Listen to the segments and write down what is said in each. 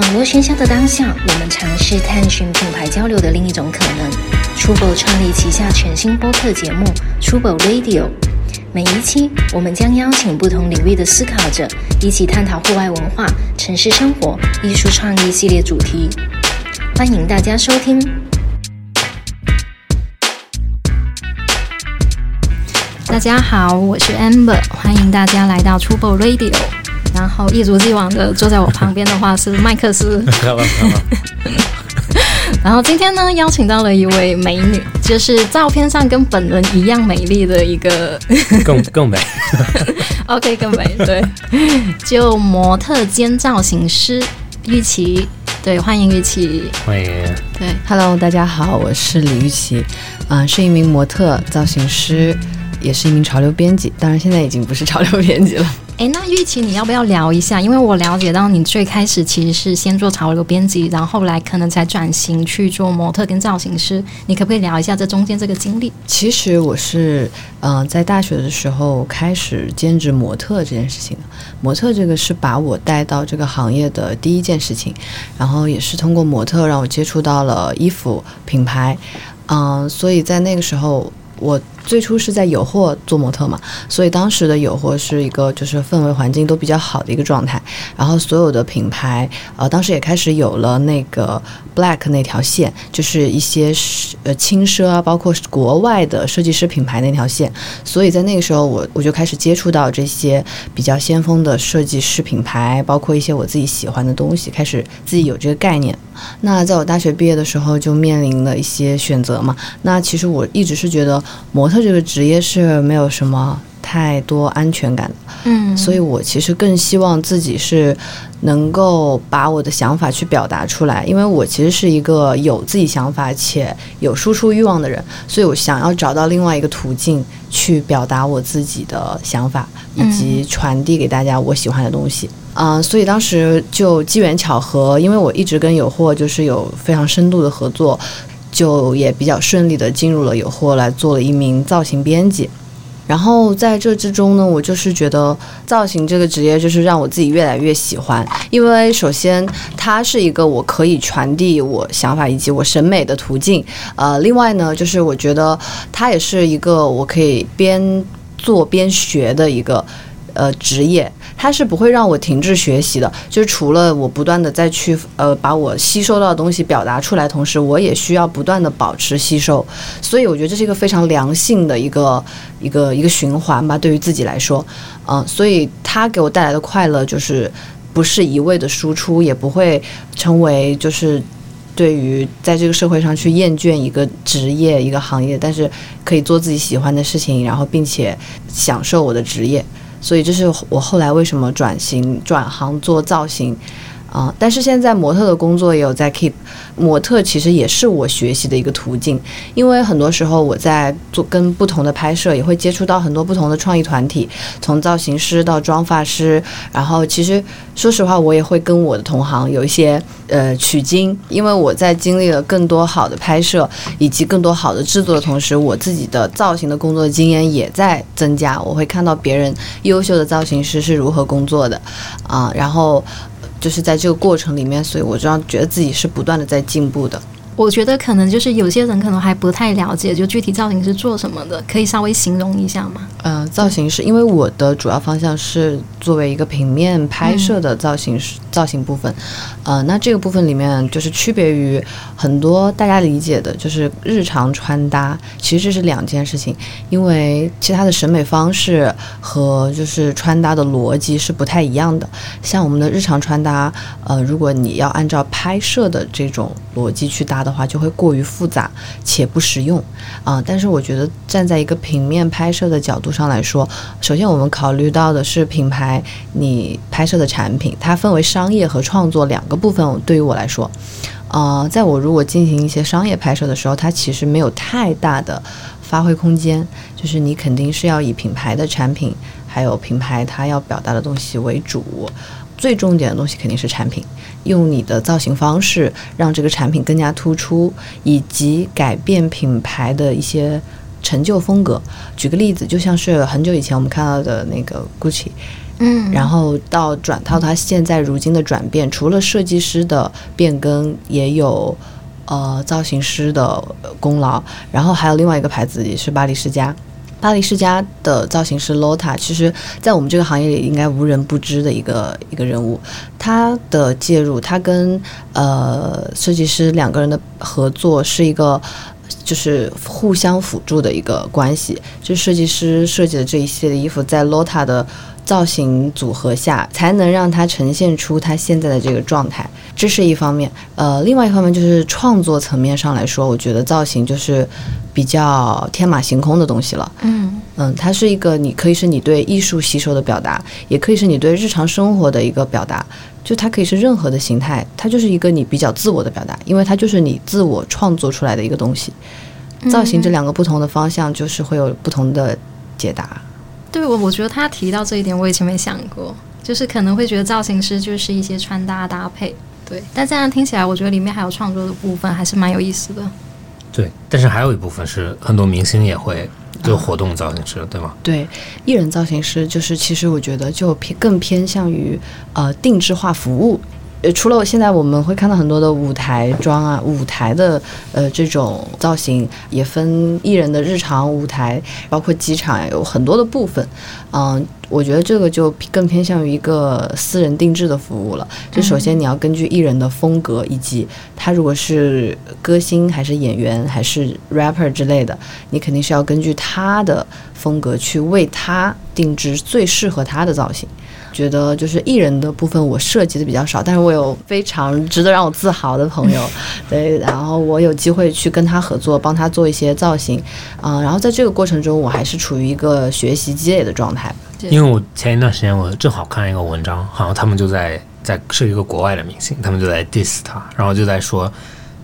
网络喧嚣的当下，我们尝试探寻品牌交流的另一种可能。Trouble 创立旗下全新播客节目 Trouble Radio，每一期我们将邀请不同领域的思考者，一起探讨户外文化、城市生活、艺术创意系列主题。欢迎大家收听。大家好，我是 Amber，欢迎大家来到 Trouble Radio。然后一如既往的坐在我旁边的话是麦克斯。然后今天呢，邀请到了一位美女，就是照片上跟本人一样美丽的一个，更更美。OK，更美，对，就模特兼造型师玉琪，对，欢迎玉琪，欢迎。对，Hello，大家好，我是李玉琪，嗯、是一名模特、造型师，也是一名潮流编辑，当然现在已经不是潮流编辑了。哎，那玉琪，你要不要聊一下？因为我了解到你最开始其实是先做潮流编辑，然后后来可能才转型去做模特跟造型师。你可不可以聊一下这中间这个经历？其实我是，嗯、在大学的时候开始兼职模特这件事情的。模特这个是把我带到这个行业的第一件事情，然后也是通过模特让我接触到了衣服品牌，嗯、所以在那个时候。我最初是在有货做模特嘛，所以当时的有货是一个就是氛围环境都比较好的一个状态，然后所有的品牌，呃，当时也开始有了那个 Black 那条线，就是一些呃轻奢啊，包括国外的设计师品牌那条线，所以在那个时候我我就开始接触到这些比较先锋的设计师品牌，包括一些我自己喜欢的东西，开始自己有这个概念。那在我大学毕业的时候，就面临了一些选择嘛。那其实我一直是觉得模特这个职业是没有什么太多安全感的，嗯。所以我其实更希望自己是能够把我的想法去表达出来，因为我其实是一个有自己想法且有输出欲望的人，所以我想要找到另外一个途径去表达我自己的想法，以及传递给大家我喜欢的东西。嗯、所以当时就机缘巧合，因为我一直跟有货就是有非常深度的合作，就也比较顺利的进入了有货来做了一名造型编辑。然后在这之中呢，我就是觉得造型这个职业就是让我自己越来越喜欢，因为首先它是一个我可以传递我想法以及我审美的途径，呃，另外呢，就是我觉得它也是一个我可以边做边学的一个。呃，职业它是不会让我停滞学习的，就是除了我不断的再去呃把我吸收到的东西表达出来，同时我也需要不断的保持吸收，所以我觉得这是一个非常良性的一个一个一个循环吧，对于自己来说，嗯、所以它给我带来的快乐就是不是一味的输出，也不会成为就是。对于在这个社会上去厌倦一个职业、一个行业，但是可以做自己喜欢的事情，然后并且享受我的职业，所以这是我后来为什么转型转行做造型。啊、但是现在模特的工作也有在 keep，模特其实也是我学习的一个途径，因为很多时候我在做跟不同的拍摄，也会接触到很多不同的创意团体，从造型师到妆发师，然后其实说实话，我也会跟我的同行有一些呃取经，因为我在经历了更多好的拍摄以及更多好的制作的同时，我自己的造型的工作经验也在增加，我会看到别人优秀的造型师是如何工作的，啊、然后。就是在这个过程里面，所以我这样觉得自己是不断的在进步的。我觉得可能就是有些人可能还不太了解，就具体造型是做什么的，可以稍微形容一下吗？呃，造型是，因为我的主要方向是作为一个平面拍摄的造型师、造型部分，呃，那这个部分里面就是区别于很多大家理解的，就是日常穿搭，其实这是两件事情，因为其他的审美方式和就是穿搭的逻辑是不太一样的。像我们的日常穿搭，呃，如果你要按照拍摄的这种逻辑去搭的的话，就会过于复杂且不实用啊、但是我觉得站在一个平面拍摄的角度上来说，首先我们考虑到的是品牌你拍摄的产品，它分为商业和创作两个部分。对于我来说，呃，在我如果进行一些商业拍摄的时候，它其实没有太大的发挥空间，就是你肯定是要以品牌的产品，还有品牌它要表达的东西为主。最重点的东西肯定是产品，用你的造型方式让这个产品更加突出，以及改变品牌的一些成就风格。举个例子，就像是很久以前我们看到的那个 GUCCI，嗯，然后到转到它现在如今的转变，除了设计师的变更，也有呃造型师的功劳，然后还有另外一个牌子也是巴黎世家。巴黎世家的造型师 Lota，其实，在我们这个行业里应该无人不知的一个一个人物。他的介入，他跟呃设计师两个人的合作是一个，就是互相辅助的一个关系。就设计师设计的这一系列的衣服，在 Lota 的造型组合下，才能让它呈现出它现在的这个状态。这是一方面，呃，另外一方面就是创作层面上来说，我觉得造型就是比较天马行空的东西了。嗯嗯，它是一个你可以是你对艺术吸收的表达，也可以是你对日常生活的一个表达，就它可以是任何的形态，它就是一个你比较自我的表达，因为它就是你自我创作出来的一个东西。造型这两个不同的方向，就是会有不同的解答。对我，我觉得他提到这一点，我以前没想过，就是可能会觉得造型师就是一些穿搭搭配，对。但这样听起来，我觉得里面还有创作的部分，还是蛮有意思的。对，但是还有一部分是很多明星也会做活动造型师，对吗？对，艺人造型师就是，其实我觉得就偏更偏向于呃定制化服务。呃，除了现在我们会看到很多的舞台装啊，舞台的呃这种造型，也分艺人的日常舞台，包括机场呀有很多的部分。嗯，我觉得这个就更偏向于一个私人定制的服务了。就首先你要根据艺人的风格，以及他如果是歌星还是演员还是 rapper 之类的，你肯定是要根据他的风格去为他定制最适合他的造型。觉得就是艺人的部分我涉及的比较少，但是我有非常值得让我自豪的朋友，对，然后我有机会去跟他合作，帮他做一些造型，啊、然后在这个过程中，我还是处于一个学习积累的状态。因为我前一段时间我正好看一个文章，好像他们就在在是一个国外的明星，他们就在 diss 他，然后就在说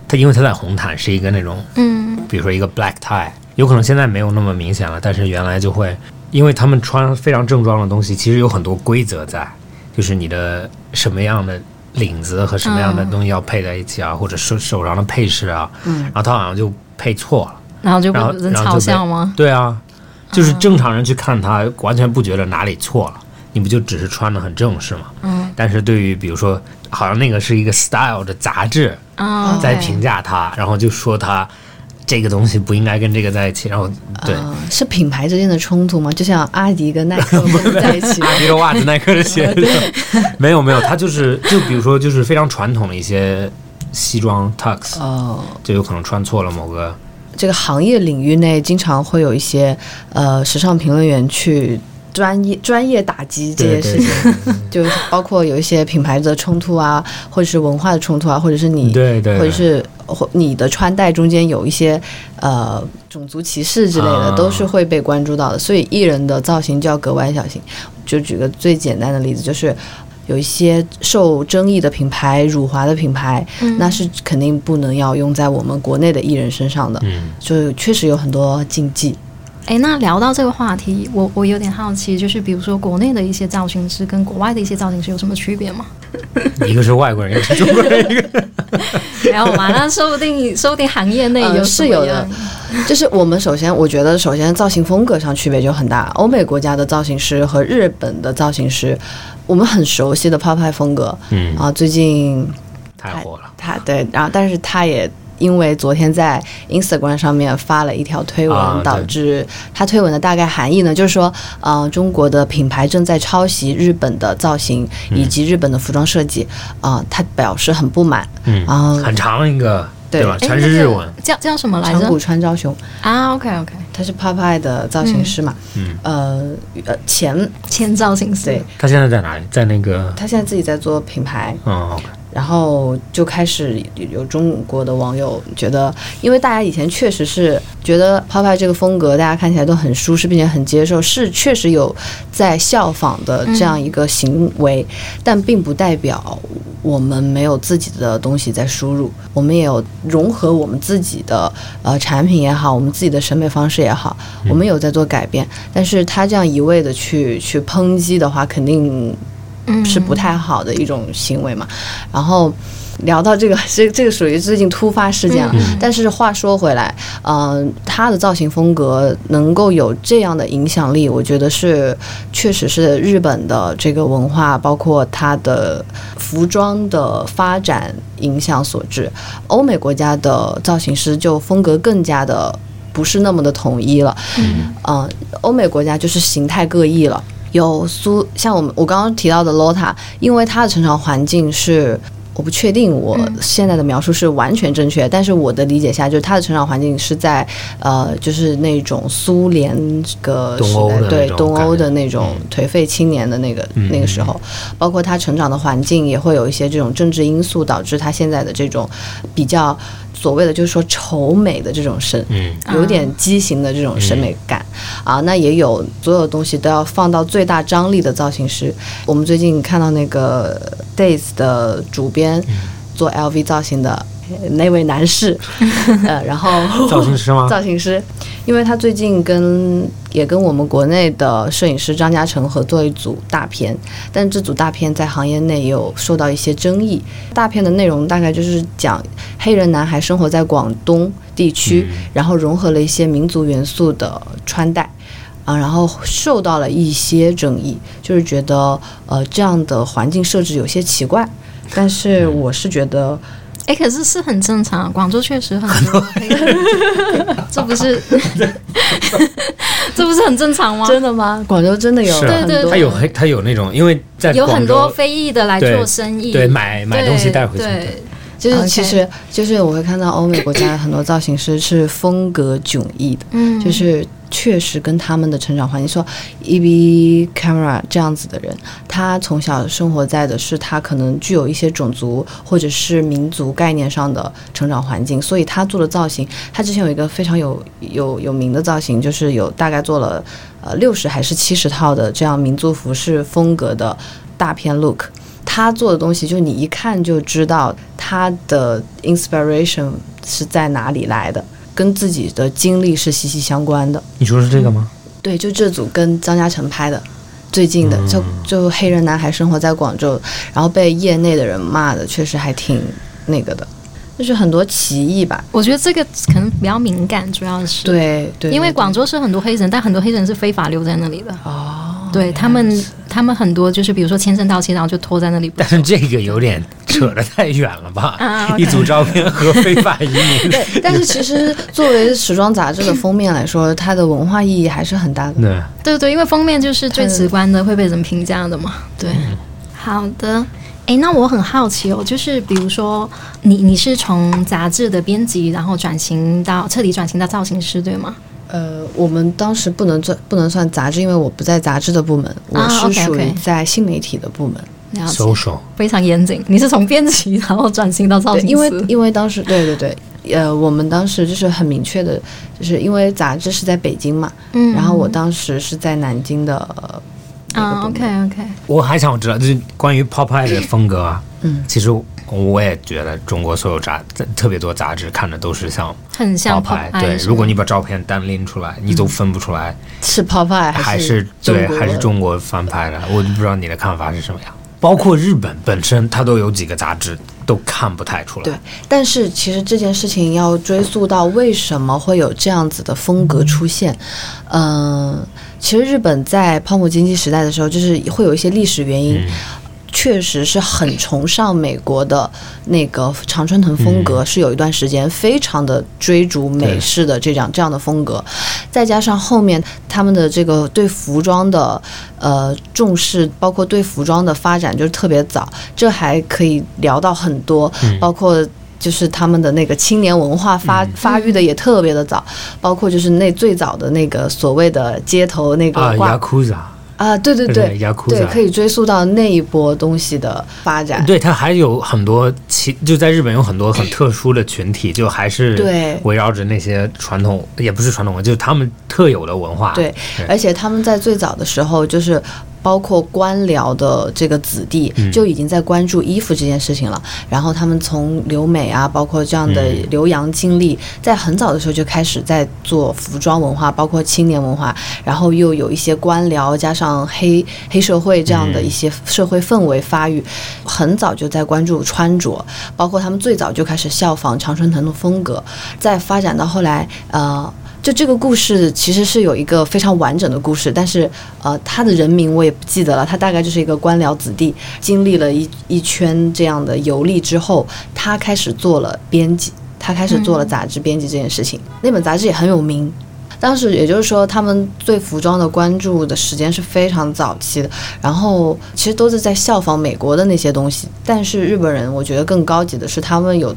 他，因为他在红毯是一个那种，嗯比如说一个 black tie，有可能现在没有那么明显了，但是原来就会，因为他们穿非常正装的东西，其实有很多规则在，就是你的什么样的领子和什么样的东西要配在一起啊，或者手手上的配饰啊，嗯然后他好像就配错了。然后就被然后就被笑吗？对啊，就是正常人去看他，完全不觉得哪里错了，你不就只是穿的很正式吗？嗯但是对于比如说，好像那个是一个 style 的杂志啊，在评价他，然后就说他这个东西不应该跟这个在一起，然后对。呃，是品牌之间的冲突吗？就像阿迪跟耐克 不在一起吗？阿迪的袜子，耐克的鞋子，没有没有，他就是就比如说就是非常传统的一些西装 tux，哦，就有可能穿错了某个这个行业领域内经常会有一些呃时尚评论员去专业专业打击这些事情，就包括有一些品牌的冲突啊，或者是文化的冲突啊，或者是你对对，或者是或你的穿戴中间有一些呃种族歧视之类的，啊都是会被关注到的。所以艺人的造型就要格外小心。就举个最简单的例子，就是有一些受争议的品牌、辱华的品牌，嗯那是肯定不能要用在我们国内的艺人身上的。嗯，就确实有很多禁忌。哎，那聊到这个话题，我我有点好奇，就是比如说国内的一些造型师跟国外的一些造型师有什么区别吗？一个是外国人，一个是中国人，一 个没有嘛？那说不定说不定行业内呃有什么是有的就是我们首先，我觉得首先造型风格上区别就很大。欧美国家的造型师和日本的造型师，我们很熟悉的 pop 派风格嗯，啊，最近太火了，他对，然后但是他也因为昨天在 Instagram 上面发了一条推文，啊导致他推文的大概含义呢，就是说，呃，中国的品牌正在抄袭日本的造型以及日本的服装设计，啊、他表示很不满，嗯，然后很长一个，对吧？全是日文，，叫叫什么来着？长谷川昭雄，啊，OK OK，他是 pop 派的造型师嘛，嗯，呃呃前前造型师。对。他现在在哪里？在那个，他现在自己在做品牌，嗯，OK，然后就开始有中国的网友觉得，因为大家以前确实是觉得 pop 派这个风格，大家看起来都很舒适，并且很接受，是确实有在效仿的这样一个行为，但并不代表我们没有自己的东西在输入，我们也有融合我们自己的呃产品也好，我们自己的审美方式也好，我们有在做改变。但是他这样一味的去去抨击的话，肯定嗯是不太好的一种行为嘛。然后，聊到这个，这这个属于最近突发事件了。但是话说回来，嗯、他的造型风格能够有这样的影响力，我觉得是确实是日本的这个文化，包括它的服装的发展影响所致。欧美国家的造型师就风格更加的不是那么的统一了。嗯，欧美国家就是形态各异了。有苏像我们我刚刚提到的 Lota，因为他的成长环境是。我不确定我现在的描述是完全正确，但是我的理解下，就是他的成长环境是在呃，就是那种苏联个对东欧的那种颓废青年的那个、嗯那个时候，包括他成长的环境也会有一些这种政治因素，导致他现在的这种比较所谓的就是说丑美的这种审，嗯有点畸形的这种审美感、啊。那也有所有东西都要放到最大张力的造型师。我们最近看到那个 Days 的主编做 LV 造型的那位男士，呃，然后 造型师吗？造型师，因为他最近跟也跟我们国内的摄影师张嘉诚合作一组大片，但这组大片在行业内也有受到一些争议。大片的内容大概就是讲黑人男孩生活在广东地区，然后融合了一些民族元素的穿戴。啊，然后受到了一些争议，就是觉得呃这样的环境设置有些奇怪，但是我是觉得哎，可是是很正常，广州确实很多黑人，这不是这不是很正常吗？真的吗？广州真的有是啊很多他有黑，他有那种，因为在有很多非裔的来做生意，对买买东西带回去，对，就是其实就是我会看到欧美国家的很多造型师是风格迥异的，嗯，就是确实跟他们的成长环境说，E B Camera 这样子的人，他从小生活在的是他可能具有一些种族或者是民族概念上的成长环境，所以他做的造型，他之前有一个非常有有有名的造型，就是有大概做了呃六十还是七十套的这样民族服饰风格的大片 look。他做的东西，就你一看就知道他的 inspiration 是在哪里来的，跟自己的经历是息息相关的。你说是这个吗？对，就这组跟张嘉诚拍的，最近的，就就黑人男孩生活在广州，然后被业内的人骂的，确实还挺那个的，就是很多歧义吧。我觉得这个可能比较敏感，主要是，对对，因为广州是很多黑人，但很多黑人是非法留在那里的，哦，对他们，他们很多就是比如说签证到期，然后就拖在那里但是这个有点扯得太远了吧？啊 一组照片和非法移民，对，但是其实作为时装杂志的封面来说，它的文化意义还是很大的。对，对对，因为封面就是最直观的会被人评价的嘛。对，好的。诶，那我很好奇哦，就是比如说你你是从杂志的编辑，然后转型到彻底转型到造型师，对吗？呃，我们当时不能算不能算杂志，因为我不在杂志的部门，我啊是属于在新媒体的部门。了解，social 非常严谨。你是从编辑然后转型到造，型师，因为因为当时对对对，呃，我们当时就是很明确的，就是因为杂志是在北京嘛，嗯然后我当时是在南京的。呃那个啊，OK OK，我还想知道，就是关于 Popeye 的风格啊，嗯，其实我也觉得中国所有杂特别多杂志看着都是像很像对，如果你把照片单拎出来，你都分不出来是 Popeye 还是是对还是中国翻拍的，我就不知道你的看法是什么样。包括日本本身，它都有几个杂志都看不太出来。对，但是其实这件事情要追溯到为什么会有这样子的风格出现，嗯、其实日本在泡沫经济时代的时候，就是会有一些历史原因。确实是很崇尚美国的那个常春藤风格，是有一段时间非常的追逐美式的这样这样的风格，再加上后面他们的这个对服装的呃重视，包括对服装的发展就是特别早，这还可以聊到很多，包括。就是他们的那个青年文化发、发育的也特别的早，包括就是那最早的那个所谓的街头那个啊，对对对对可以追溯到那一波东西的发展。对，它还有很多其就在日本有很多很特殊的群体，就还是对围绕着那些传统，也不是传统文，就是他们特有的文化。对，而且他们在最早的时候就是。包括官僚的这个子弟，就已经在关注衣服这件事情了。然后他们从留美啊，包括这样的留洋经历，在很早的时候就开始在做服装文化，包括青年文化。然后又有一些官僚加上黑黑社会这样的一些社会氛围发育，很早就在关注穿着，包括他们最早就开始效仿常春藤的风格，再发展到后来，呃。就这个故事其实是有一个非常完整的故事，但是呃，他的人名我也不记得了。他大概就是一个官僚子弟，经历了一一圈这样的游历之后，他开始做了编辑，他开始做了杂志编辑这件事情。那本杂志也很有名。当时也就是说，他们对服装的关注的时间是非常早期的，然后其实都是在效仿美国的那些东西。但是日本人，我觉得更高级的是他们有。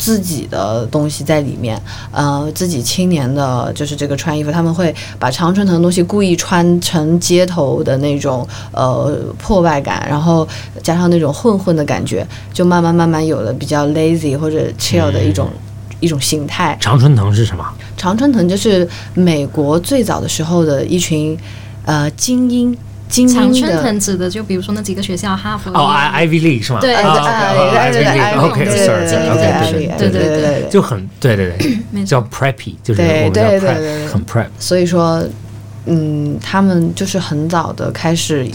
自己的东西在里面，呃，自己青年的，就是这个穿衣服，他们会把常春藤的东西故意穿成街头的那种，呃，破败感，然后加上那种混混的感觉，就慢慢慢慢有了比较 lazy 或者 chill 的一种一种形态。常春藤是什么？常春藤就是美国最早的时候的一群，呃，精英。常春藤指的就比如说那几个学校，哈佛哦，I Ivy League 是吗？对对对对，OK，sorry，OK，对对对对，就很对对对，叫 Preppy，就是对对对对，很 Prep。所以说，嗯，他们就是很早的开始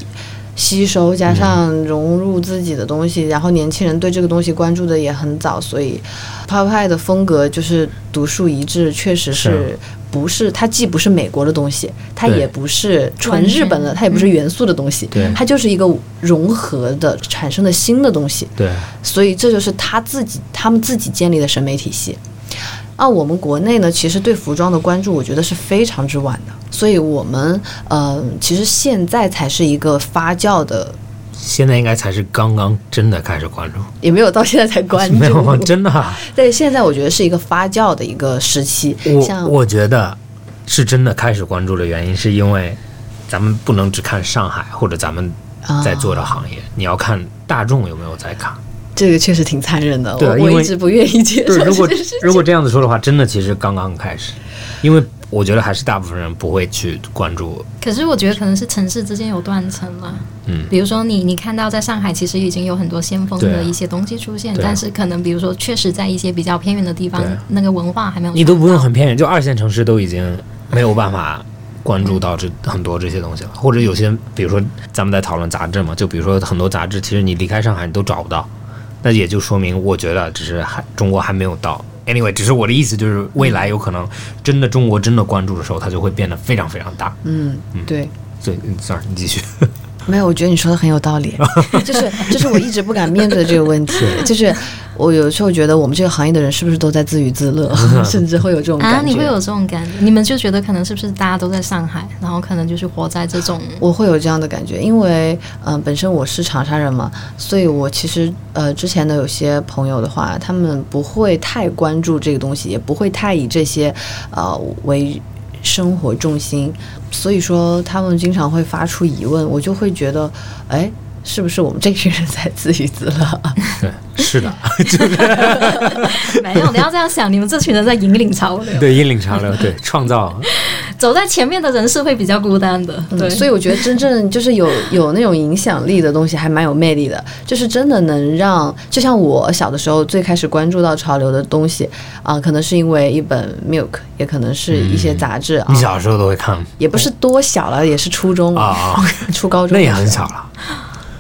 吸收，加上融入自己的东西，然后年轻人对这个东西关注的也很早，所以派派的风格就是独树一帜，确实是。不是，它既不是美国的东西，它也不是纯日本的，它也不是元素的东西，它就是一个融合的产生的新的东西。对，所以这就是他自己他们自己建立的审美体系。啊，我们国内呢，其实对服装的关注，我觉得是非常之晚的，所以我们呃，其实现在才是一个发酵的。现在应该才是刚刚真的开始关注，也没有到现在才关注，没有真的。对，现在我觉得是一个发酵的一个时期。我我觉得是真的开始关注的原因，是因为咱们不能只看上海或者咱们在做的行业，你要看大众有没有在看。这个确实挺残忍的，我我一直不愿意接受。如果如果这样子说的话，真的其实刚刚开始，因为。我觉得还是大部分人不会去关注。可是我觉得可能是城市之间有断层了。嗯，比如说你你看到在上海其实已经有很多先锋的一些东西出现，但是可能比如说确实在一些比较偏远的地方，那个文化还没有。你都不用很偏远，就二线城市都已经没有办法关注到这很多这些东西了。或者有些，比如说咱们在讨论杂志嘛，就比如说很多杂志，其实你离开上海你都找不到，那也就说明我觉得只是还中国还没有到。Anyway，只是我的意思就是，未来有可能真的中国真的关注的时候，它就会变得非常非常大。嗯，嗯对。所以，sorry，你继续。没有，我觉得你说的很有道理。就是，就是我一直不敢面对这个问题。就是我有时候觉得，我们这个行业的人是不是都在自娱自乐，甚至会有这种感觉？你会有这种感觉？你们就觉得可能是不是大家都在上海，然后可能就是活在这种？我会有这样的感觉，因为嗯，本身我是长沙人嘛，所以我其实呃，之前的有些朋友的话，他们不会太关注这个东西，也不会太以这些呃为。生活重心，所以说他们经常会发出疑问，我就会觉得，哎，是不是我们这群人在自娱自乐？对，是的，没有，你要这样想，你们这群人在引领潮流，对，引领潮流，对，创造。走在前面的人是会比较孤单的，对，所以我觉得真正就是有有那种影响力的东西，还蛮有魅力的，就是真的能让，就像我小的时候最开始关注到潮流的东西啊，可能是因为一本 Milk，也可能是一些杂志啊。你小时候都会看？也不是多小了，也是初中啊，初高中那也很小了。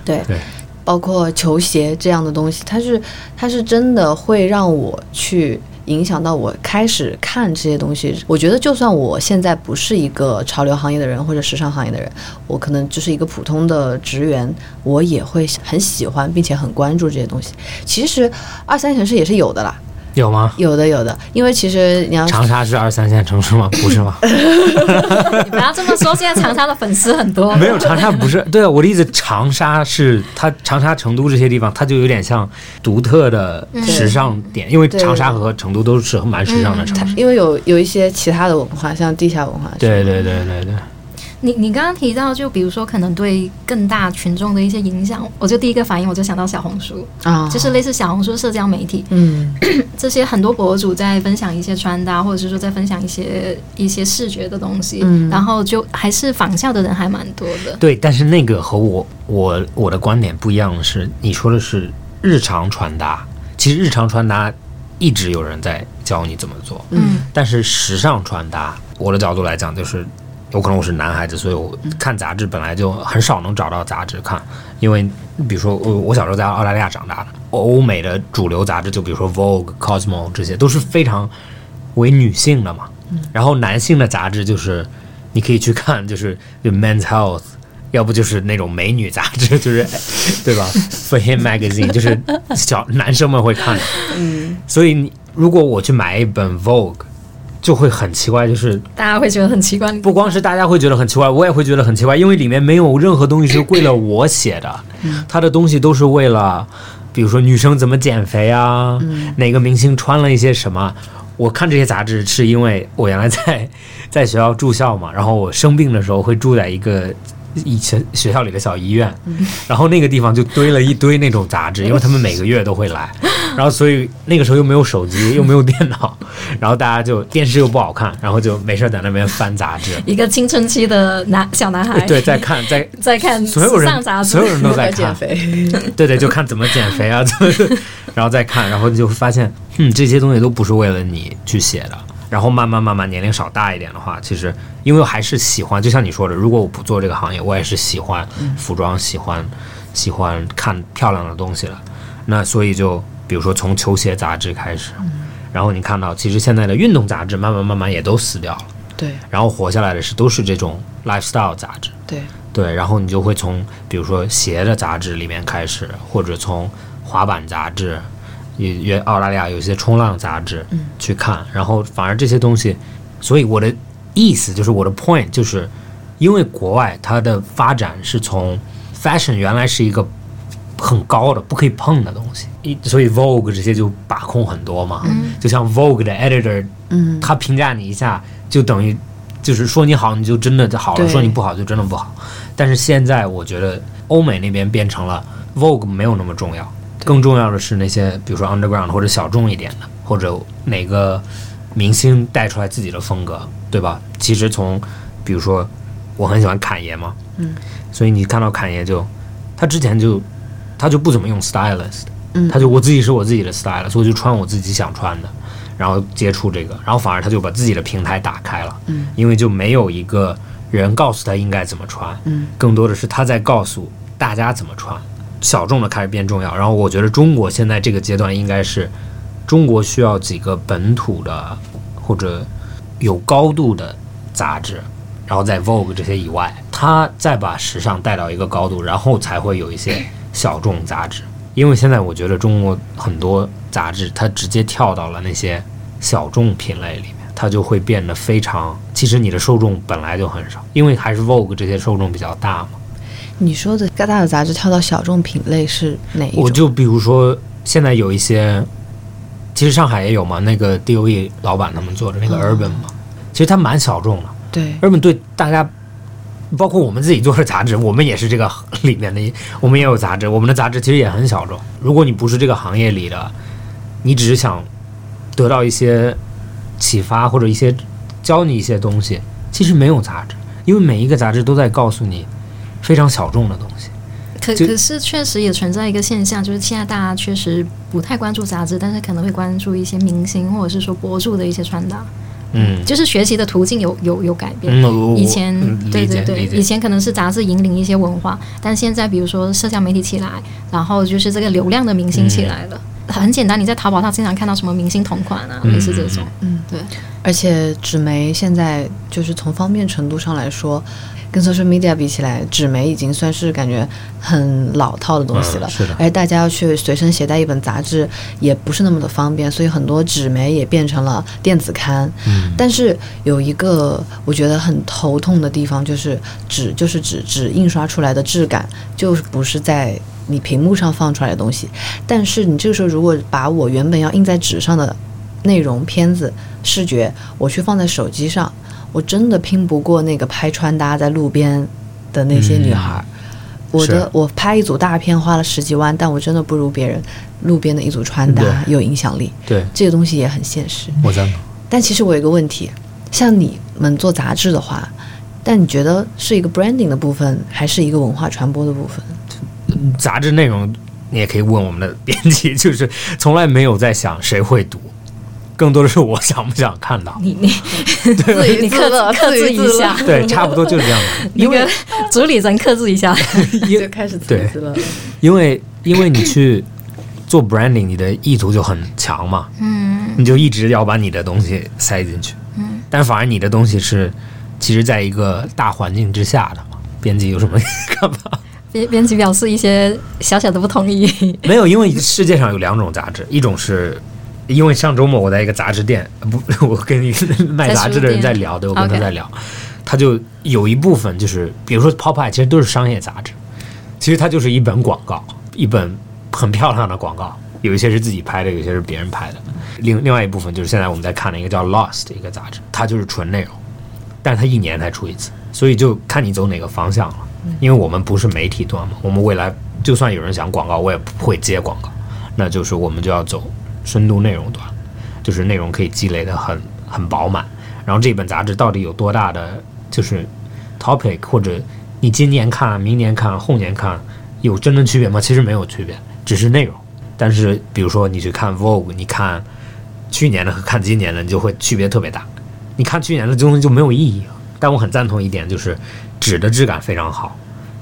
对对，包括球鞋这样的东西，它是它是真的会让我去。影响到我开始看这些东西，我觉得就算我现在不是一个潮流行业的人或者时尚行业的人，我可能就是一个普通的职员，我也会很喜欢并且很关注这些东西。其实二三城市也是有的啦。有吗？有的，有的。因为其实你要长沙是二三线城市吗？不是吗？你不要这么说，现在长沙的粉丝很多。没有长沙不是对啊，我的意思，长沙是它长沙、成都这些地方，它就有点像独特的时尚点，因为长沙和成都都是蛮时尚的城市。因为有有一些其他的文化，像地下文化。对对对对对。你你刚刚提到，就比如说可能对更大群众的一些影响，我就第一个反应我就想到小红书，啊，就是类似小红书社交媒体，嗯。这些很多博主在分享一些穿搭，或者是说在分享一些一些视觉的东西，嗯。然后就还是仿效的人还蛮多的。对，但是那个和我我我的观点不一样的是，你说的是日常穿搭，其实日常穿搭一直有人在教你怎么做，嗯。但是时尚穿搭，我的角度来讲，就是有可能我是男孩子，所以我看杂志本来就很少能找到杂志看，因为比如说我我小时候在澳大利亚长大的，欧美的主流杂志就比如说 Vogue、Cosmo 这些都是非常为女性的嘛，然后男性的杂志就是你可以去看，就是就 Men's Health。要不就是那种美女杂志，就是对吧？For Him Magazine，就是小男生们会看的。嗯所以你如果我去买一本 Vogue，就会很奇怪，就是大家会觉得很奇怪，不光是大家会觉得很奇怪，我也会觉得很奇怪，因为里面没有任何东西是为了我写的，它的东西都是为了，比如说女生怎么减肥啊，哪个明星穿了一些什么。我看这些杂志是因为我原来在 在学校住校嘛，然后我生病的时候会住在一个以前学校里的小医院，然后那个地方就堆了一堆那种杂志，因为他们每个月都会来，然后所以那个时候又没有手机，又没有电脑，然后大家就电视又不好看，然后就没事儿在那边翻杂志，一个青春期的男小男孩，对，在看在 在看所有时尚杂志，人所有人都 在 看，减肥，对对，就看怎么减肥啊，怎么，然后再看，然后就会发现，嗯，这些东西都不是为了你去写的。然后慢慢慢慢年龄少大一点的话，其实因为我还是喜欢，就像你说的，如果我不做这个行业，我也是喜欢服装，喜欢喜欢看漂亮的东西了。那所以就比如说从球鞋杂志开始，然后你看到其实现在的运动杂志慢慢慢慢也都死掉了，对然后活下来的是都是这种 lifestyle 杂志。对，对，然后你就会从比如说鞋的杂志里面开始，或者从滑板杂志，也也澳大利亚有些冲浪杂志去看，然后反而这些东西，所以我的意思就是我的 point 就是，因为国外它的发展是从 fashion 原来是一个很高的不可以碰的东西，一所以 Vogue 这些就把控很多嘛，就像 Vogue 的 editor 嗯。他评价你一下，就等于就是说你好，你就真的好了；说你不好，就真的不好。但是现在我觉得欧美那边变成了 Vogue 没有那么重要，更重要的是那些比如说 underground 或者小众一点的，或者哪个明星带出来自己的风格，对吧？其实从比如说我很喜欢侃爷嘛，嗯，所以你看到侃爷就他之前就他就不怎么用 stylist，嗯。他就我自己是我自己的 style，所以我就穿我自己想穿的，然后接触这个，然后反而他就把自己的平台打开了，嗯，因为就没有一个人告诉他应该怎么穿，嗯，更多的是他在告诉大家怎么穿，小众的开始变重要，然后我觉得中国现在这个阶段应该是中国需要几个本土的或者有高度的杂志，然后在 Vogue 这些以外，他再把时尚带到一个高度，然后才会有一些小众杂志。因为现在我觉得中国很多杂志，它直接跳到了那些小众品类里面，它就会变得非常。其实你的受众本来就很少，因为还是 Vogue 这些受众比较大嘛。你说的各大的杂志跳到小众品类是哪一种？我就比如说，现在有一些，其实上海也有嘛，那个 DOE 老板他们做的那个 Urban 嘛，其实它蛮小众的。对 Urban 对大家，包括我们自己做的杂志，我们也是这个里面的一，我们也有杂志，我们的杂志其实也很小众。如果你不是这个行业里的，你只是想得到一些启发或者一些教你一些东西，其实没有杂志，因为每一个杂志都在告诉你非常小众的东西。可可是确实也存在一个现象，就是现在大家确实不太关注杂志，但是可能会关注一些明星或者是说博主的一些穿搭，嗯就是学习的途径有有有改变。嗯，以前嗯对对对，以前可能是杂志引领一些文化，但现在比如说社交媒体起来，然后就是这个流量的明星起来了。很简单，你在淘宝上经常看到什么明星同款啊，嗯类似这种。嗯，对。而且纸媒现在就是从方便程度上来说，跟 social media 比起来，纸媒已经算是感觉很老套的东西了。嗯是的而大家要去随身携带一本杂志，也不是那么的方便，所以很多纸媒也变成了电子刊。嗯但是有一个我觉得很头痛的地方，就是纸就是纸纸印刷出来的质感，就是不是在你屏幕上放出来的东西。但是你这个时候如果把我原本要印在纸上的内容、片子、视觉，我去放在手机上，我真的拼不过那个拍穿搭在路边的那些女孩儿。我的我拍一组大片花了十几万，但我真的不如别人路边的一组穿搭有影响力。对这个东西也很现实。我赞同。但其实我有一个问题，像你们做杂志的话，但你觉得是一个 branding 的部分，还是一个文化传播的部分？杂志内容你也可以问我们的编辑，就是从来没有在想谁会读，更多的是我想不想看到。你你 自你克制克制一下，对，差不多就是这样的。因为主理人克制一下。因就开始对。因为因为你去做 branding，你的意图就很强嘛，嗯你就一直要把你的东西塞进去。嗯，但反而你的东西是其实在一个大环境之下的嘛。编辑有什么看法？编编辑表示一些小小的不同意。没有，因为世界上有两种杂志，一种是。因为上周末我在一个杂志店，呃不，我跟一个卖杂志的人在聊，对我跟他在聊，他就有一部分就是，比如说 Pop-Eye，其实都是商业杂志，其实它就是一本广告，一本很漂亮的广告，有一些是自己拍的，有一些是别人拍的。另另外一部分就是现在我们在看的一个叫 Lost 的一个杂志，它就是纯内容，但是它一年才出一次，所以就看你走哪个方向了。因为我们不是媒体端嘛，我们未来就算有人想广告，我也不会接广告，那就是我们就要走深度内容端，就是内容可以积累的很很饱满。然后这本杂志到底有多大的就是 topic，或者你今年看、明年看、后年看，有真正区别吗？其实没有区别，只是内容。但是比如说你去看 Vogue，你看去年的和看今年的，你就会区别特别大。你看去年的东西就没有意义了。但我很赞同一点，就是纸的质感非常好，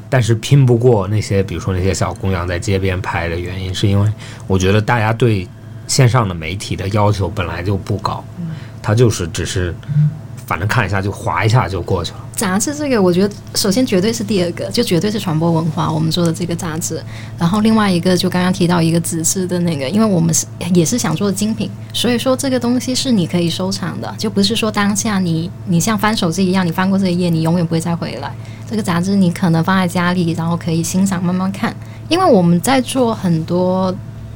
但是拼不过那些，比如说那些小姑娘在街边拍的原因，是因为我觉得大家对线上的媒体的要求本来就不高，它就是只是反正看一下就划一下就过去了。杂志这个，我觉得首先绝对是第二个，就绝对是传播文化。我们做的这个杂志，然后另外一个就刚刚提到一个纸质的那个，因为我们是也是想做精品，所以说这个东西是你可以收藏的，就不是说当下你你像翻手机一样，你翻过这一页，你永远不会再回来。这个杂志你可能放在家里，然后可以欣赏慢慢看，因为我们在做很多。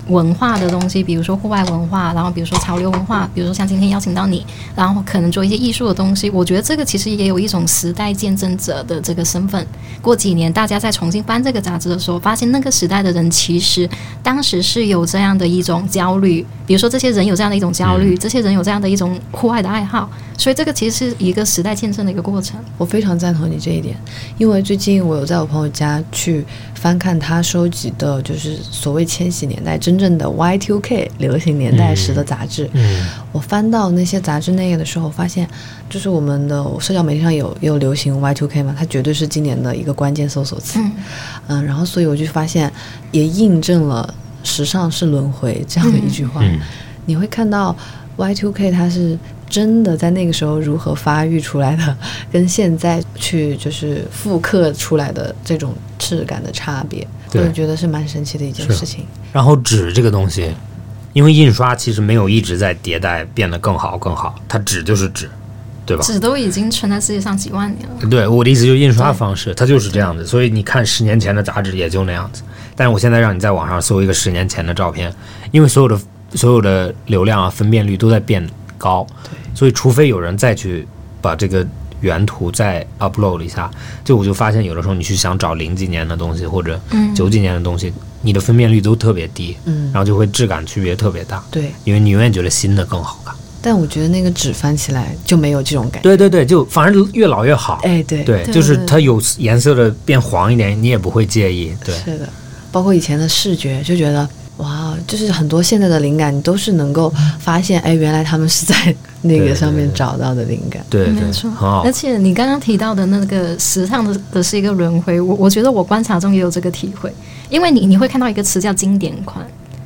文化的东西，比如说户外文化，然后比如说潮流文化，比如说像今天邀请到你，然后可能做一些艺术的东西。我觉得这个其实也有一种时代见证者的这个身份。过几年大家再重新翻这个杂志的时候，发现那个时代的人其实当时是有这样的一种焦虑，比如说这些人有这样的一种焦虑，这些人有这样的一种户外的爱好，所以这个其实是一个时代见证的一个过程。我非常赞同你这一点，因为最近我有在我朋友家去翻看他收集的，就是所谓千禧年代真正的 Y2K 流行年代时的杂志。嗯我翻到那些杂志内页的时候，发现就是我们的社交媒体上有有流行 Y2K 嘛，它绝对是今年的一个关键搜索词。嗯嗯，然后所以我就发现，也印证了“时尚是轮回”这样的一句话。嗯你会看到 Y2K 它是真的在那个时候如何发育出来的，跟现在去就是复刻出来的这种质感的差别，我对就觉得是蛮神奇的一件事情。然后纸这个东西，因为印刷其实没有一直在迭代变得更好更好，它纸就是纸，对吧？纸都已经存在世界上几万年了。对，我的意思就是印刷方式，它就是这样子。所以你看十年前的杂志也就那样子。但是我现在让你在网上搜一个十年前的照片，因为所有的所有的流量啊、分辨率都在变高，所以除非有人再去把这个原图再 upload 一下，就我就发现有的时候你去想找零几年的东西或者嗯九几年的东西，你的分辨率都特别低，嗯然，后就会质感区别特别大，对。因为你永远觉得新的更好看。但我觉得那个纸翻起来就没有这种感觉。对对对，就反正越老越好。哎，对，对，就是它有颜色的变黄一点，你也不会介意。对，是的，包括以前的视觉，就觉得哇，就是很多现在的灵感，你都是能够发现，哎，原来他们是在那个上面找到的灵感。对对，没错很好而。且你刚刚提到的那个时尚的的是一个轮回，我我觉得我观察中也有这个体会，因为你你会看到一个词叫经典款。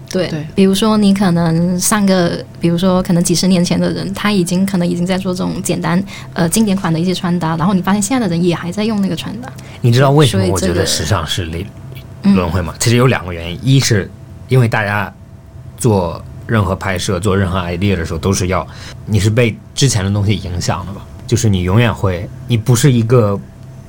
对，对比如说你可能上个，比如说可能几十年前的人，他已经可能已经在做这种简单呃经典款的一些穿搭，然后你发现现在的人也还在用那个穿搭。你知道为什么我觉得时尚是轮嗯轮回吗？其实有两个原因，一是因为大家做任何拍摄、做任何 idea 的时候，都是要你是被之前的东西影响的吧？就是你永远会，你不是一个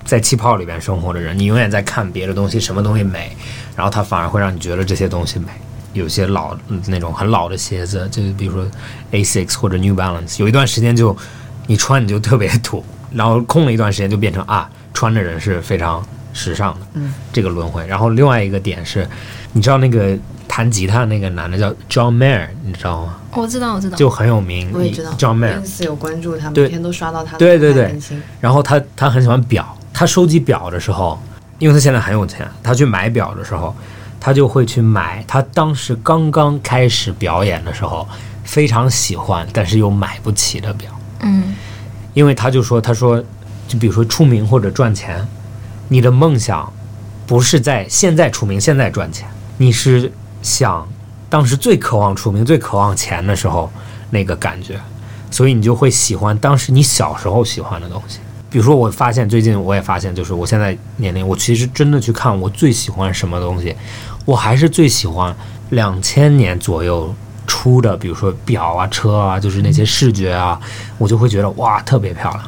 在气泡里边生活的人，你永远在看别的东西，什么东西美，然后它反而会让你觉得这些东西美。有些老嗯那种很老的鞋子，就比如说 Asics 或者 New Balance，有一段时间就你你穿你就特别土，然后空了一段时间就变成啊，穿的人是非常时尚的，嗯，这个轮回。然后另外一个点是，你知道那个弹吉他那个男的叫 John Mayer，你知道吗？我知道，我知道。就很有名，我也知道，John Mayer。有关注他，对每天都刷到他的对对对然后他他很喜欢表，他收集表的时候，因为他现在很有钱，他去买表的时候，他就会去买他当时刚刚开始表演的时候非常喜欢，但是又买不起的表。嗯因为他就说，他说，就比如说出名或者赚钱，你的梦想不是在现在出名、现在赚钱，你是想当时最渴望出名、最渴望钱的时候那个感觉，所以你就会喜欢当时你小时候喜欢的东西。比如说，我发现最近我也发现，就是我现在年龄，我其实真的去看我最喜欢什么东西，我还是最喜欢两千年左右出的，比如说表啊、车啊，就是那些视觉啊，我就会觉得哇特别漂亮。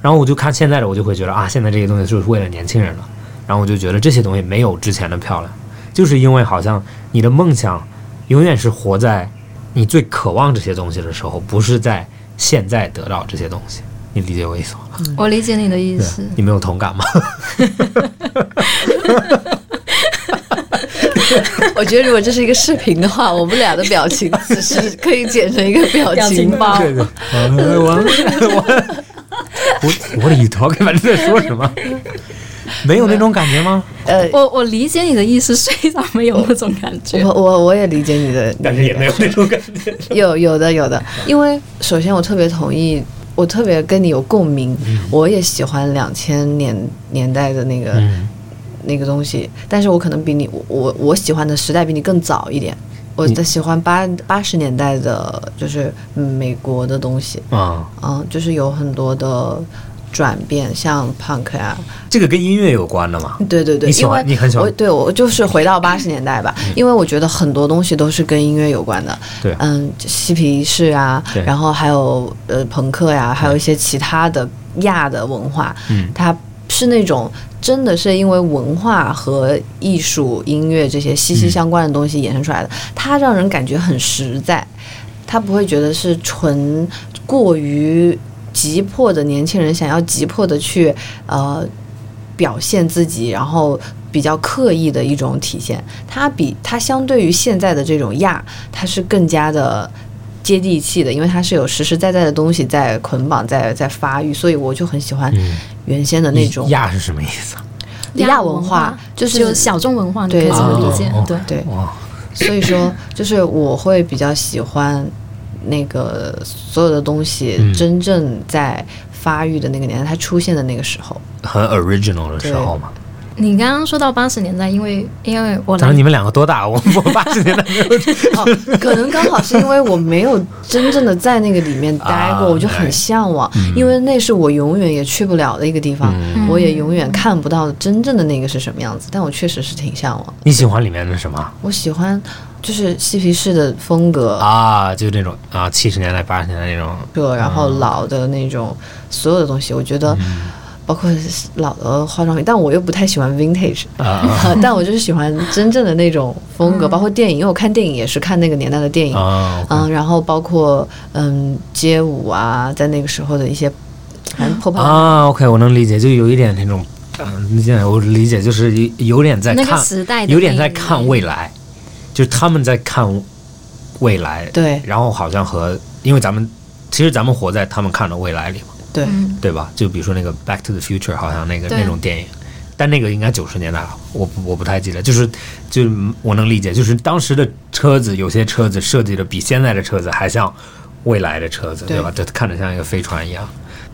然后我就看现在的，我就会觉得啊，现在这些东西就是为了年轻人了。然后我就觉得这些东西没有之前的漂亮，就是因为好像你的梦想永远是活在你最渴望这些东西的时候，不是在现在得到这些东西。你理解我意思吗？我理解你的意思。你没有同感吗？我觉得如果这是一个视频的话，我们俩的表情只是可以剪成一个表情包。对对，我我我 What are you talking about？你在说什么？没有那种感觉吗？呃，我我理解你的意思，虽然没有那种感觉我。我我也理解你的，但是也没有那种感觉。有有的有的，因为首先我特别同意，我特别跟你有共鸣，嗯我也喜欢两千年年代的那个、嗯那个东西，但是我可能比你我我我喜欢的时代比你更早一点。我的喜欢八八十年代的，就是嗯美国的东西，啊，嗯，就是有很多的转变，像 punk 啊、这个跟音乐有关的吗？对对对，你喜欢因为你很喜欢？我对我就是回到八十年代吧，因为我觉得很多东西都是跟音乐有关的。对。嗯，嬉皮士啊，然后还有呃朋克呀，还有一些其他的亚的文化，嗯。它是那种真的是因为文化和艺术、音乐这些息息相关的东西衍生出来的，它让人感觉很实在，他不会觉得是纯过于急迫的年轻人想要急迫的去呃表现自己，然后比较刻意的一种体现。它比它相对于现在的这种亚，它是更加的。接地气的，因为它是有实实在在的东西在捆绑、在在发育，所以我就很喜欢嗯，原先的那种亚是什么意思？亚文化，就是就小众文化，对以这么理解哦哦。对，对，所以说，就是我会比较喜欢那个所有的东西嗯真正在发育的那个年代，它出现的那个时候。很 original 的时候嘛。你刚刚说到八十年代，因为因为我来当然，你们两个多大？我我八十年代没有。哦，可能刚好是因为我没有真正的在那个里面待过，啊我就很向往，因为那是我永远也去不了的一个地方，嗯我也永远看不到真正的那个是什么样子。但我确实是挺向往，你喜欢里面的什么我喜欢就是嬉皮士的风格，啊？就那种啊，七十年代、八十年代那种。对，然后老的那种所有的东西，我觉得。包括老的化妆品，但我又不太喜欢 vintage，、啊。但我就是喜欢真正的那种风格，包括电影，因为我看电影也是看那个年代的电影，啊，嗯，然后包括嗯街舞啊，在那个时候的一些，反正破破啊，OK，我能理解，就有一点那种，嗯，现在，我理解，就是有有点在那个看，时代有点在看未来，就是他们在看未来，对然后好像和，因为咱们其实咱们活在他们看的未来里嘛，对，嗯，对吧？就比如说那个《Back to the Future》，好像那个那种电影，但那个应该九十年代了，我我不太记得。就是就是我能理解，就是当时的车子，有些车子设计的比现在的车子还像未来的车子，对对吧？就看着像一个飞船一样。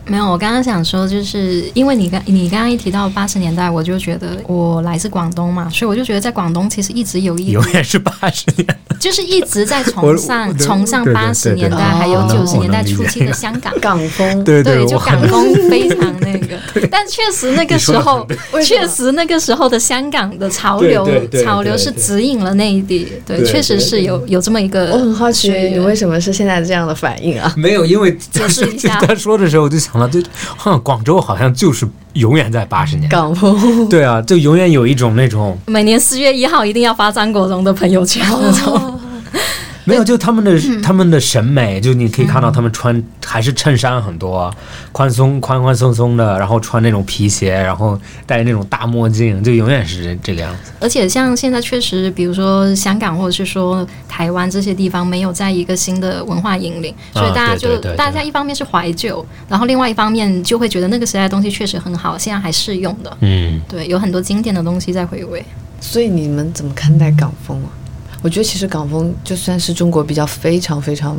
没有，我刚刚想说，就是因为你刚你刚刚一提到八十年代，我就觉得我来自广东嘛，所以我就觉得在广东其实一直有一永远是八十年代，就是一直在崇尚 崇尚对对八十对对。年代还有哦九十年代初期的香港。港风，对对，就港风非常那个，但确实那个时候，确实那个时候的香港的潮流对对对潮流是指引了内地，对，确实是有有这么一个。我很好奇你为什么是现在这样的反应啊？没有，因为解释一下。他说的时候，我就想到，就好像广州好像就是永远在八十年代。港风，对啊，就永远有一种那种每年四月一号一定要发张国荣的朋友圈那种。没有，就他们的、他们的审美，就你可以看到他们穿还是衬衫很多，宽松宽宽松松的，然后穿那种皮鞋，然后戴那种大墨镜，就永远是这这个样子。而且像现在确实，比如说香港或者是说台湾这些地方没有在一个新的文化引领，所以大家就、对对对对大家一方面是怀旧，然后另外一方面就会觉得那个时代的东西确实很好，现在还适用的。嗯，对，有很多经典的东西在回味。所以你们怎么看待港风啊？我觉得其实港风就算是中国比较非常非常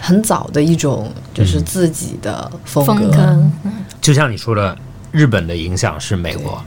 很早的一种，就是自己的风格。风格，就像你说的，日本的影响是美国，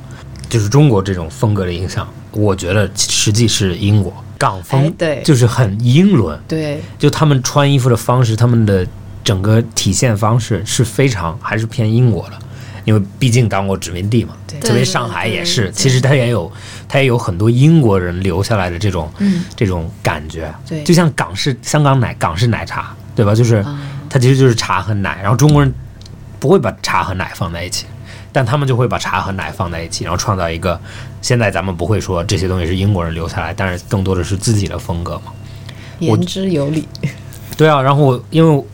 就是中国这种风格的影响，我觉得实际是英国。港风，哎对。就是很英伦，对。就他们穿衣服的方式，他们的整个体现方式是非常还是偏英国的，因为毕竟当过殖民地嘛。对特别上海也是，其实它也有，它也有很多英国人留下来的这种、嗯这种感觉。对就像港式香港奶港式奶茶，对吧？就是、啊它其实就是茶和奶，然后中国人不会把茶和奶放在一起，但他们就会把茶和奶放在一起，然后创造一个现在咱们不会说这些东西是英国人留下来，但是更多的是自己的风格嘛。言之有理。对啊，然后我因为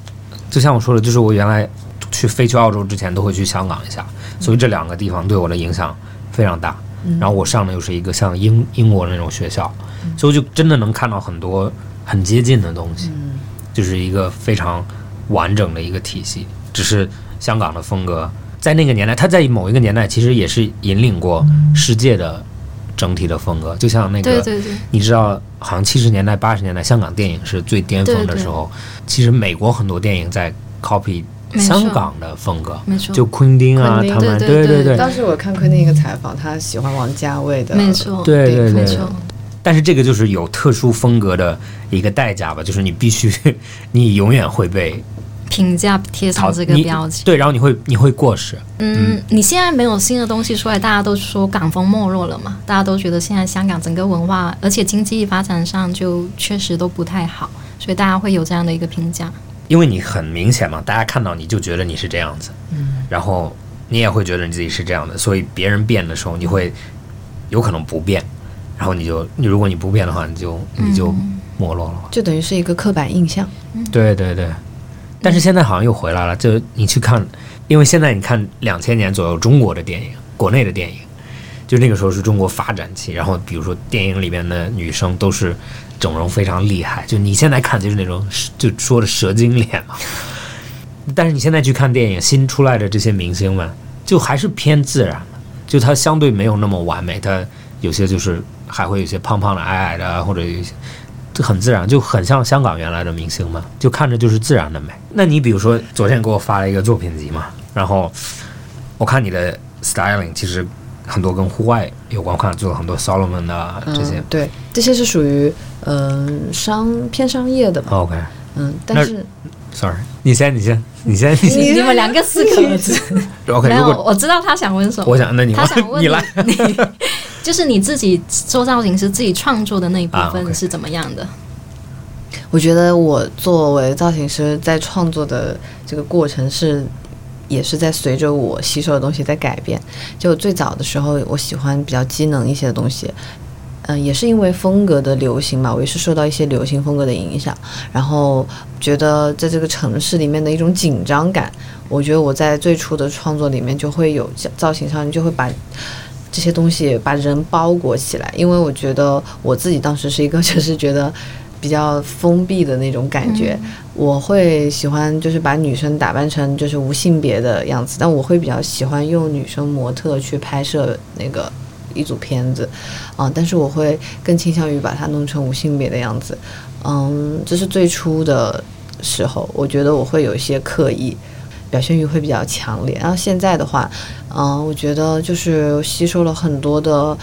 就像我说的，就是我原来去飞去澳洲之前都会去香港一下，所以这两个地方对我的影响非常大。然后我上的又是一个像英英国那种学校，所以我就真的能看到很多很接近的东西，就是一个非常完整的一个体系。只是香港的风格在那个年代，它在某一个年代其实也是引领过世界的整体的风格，就像那个你知道，好像七十年代、八十年代香港电影是最巅峰的时候，其实美国很多电影在 copy 香港的风格，没错就昆汀啊，他们对对对当时我看昆汀一个采访，他喜欢王家卫的，没错，对对对没错。但是这个就是有特殊风格的一个代价吧，就是你必须，你永远会被评价贴上这个标签。对，然后你会你会过时，嗯，你现在没有新的东西出来，大家都说港风没落了嘛？大家都觉得现在香港整个文化，而且经济发展上就确实都不太好，所以大家会有这样的一个评价。因为你很明显嘛，大家看到你就觉得你是这样子，嗯，然后你也会觉得你自己是这样的，所以别人变的时候，你会有可能不变，然后你就你如果你不变的话，你就你就没落了。嘛。就等于是一个刻板印象。对对对，但是现在好像又回来了，就你去看，因为现在你看两千年左右中国的电影，国内的电影，就那个时候是中国发展期，然后比如说电影里面的女生都是整容非常厉害，就你现在看就是那种就说的蛇精脸嘛，但是你现在去看电影，新出来的这些明星们，就还是偏自然的，就它相对没有那么完美，它有些就是还会有些胖胖的、矮矮的，或者有些。就很自然，就很像香港原来的明星嘛，就看着就是自然的美。那你比如说昨天给我发了一个作品集嘛，然后我看你的 styling 其实很多跟户外有关，我看做了很多 Solomon 的这些嗯。对，这些是属于嗯、商偏商业的嘛。OK，嗯，但是 sorry，你先，你先，你先，你先。你们两个四个字，OK，没有，如果我知道他想问什么。我想，那你他想问你来。你，就是你自己做造型师自己创作的那一部分是怎么样的？我觉得我作为造型师在创作的这个过程是，也是在随着我吸收的东西在改变。就最早的时候，我喜欢比较机能一些的东西，嗯，也是因为风格的流行嘛，我也是受到一些流行风格的影响，然后觉得在这个城市里面的一种紧张感，我觉得我在最初的创作里面就会有造型上就会把。这些东西把人包裹起来，因为我觉得我自己当时是一个 就是觉得比较封闭的那种感觉，我会喜欢就是把女生打扮成就是无性别的样子，但我会比较喜欢用女生模特去拍摄那个一组片子，啊、但是我会更倾向于把它弄成无性别的样子，嗯，这是最初的时候，我觉得我会有一些刻意。表现欲会比较强烈，然后现在的话，嗯、我觉得就是吸收了很多的，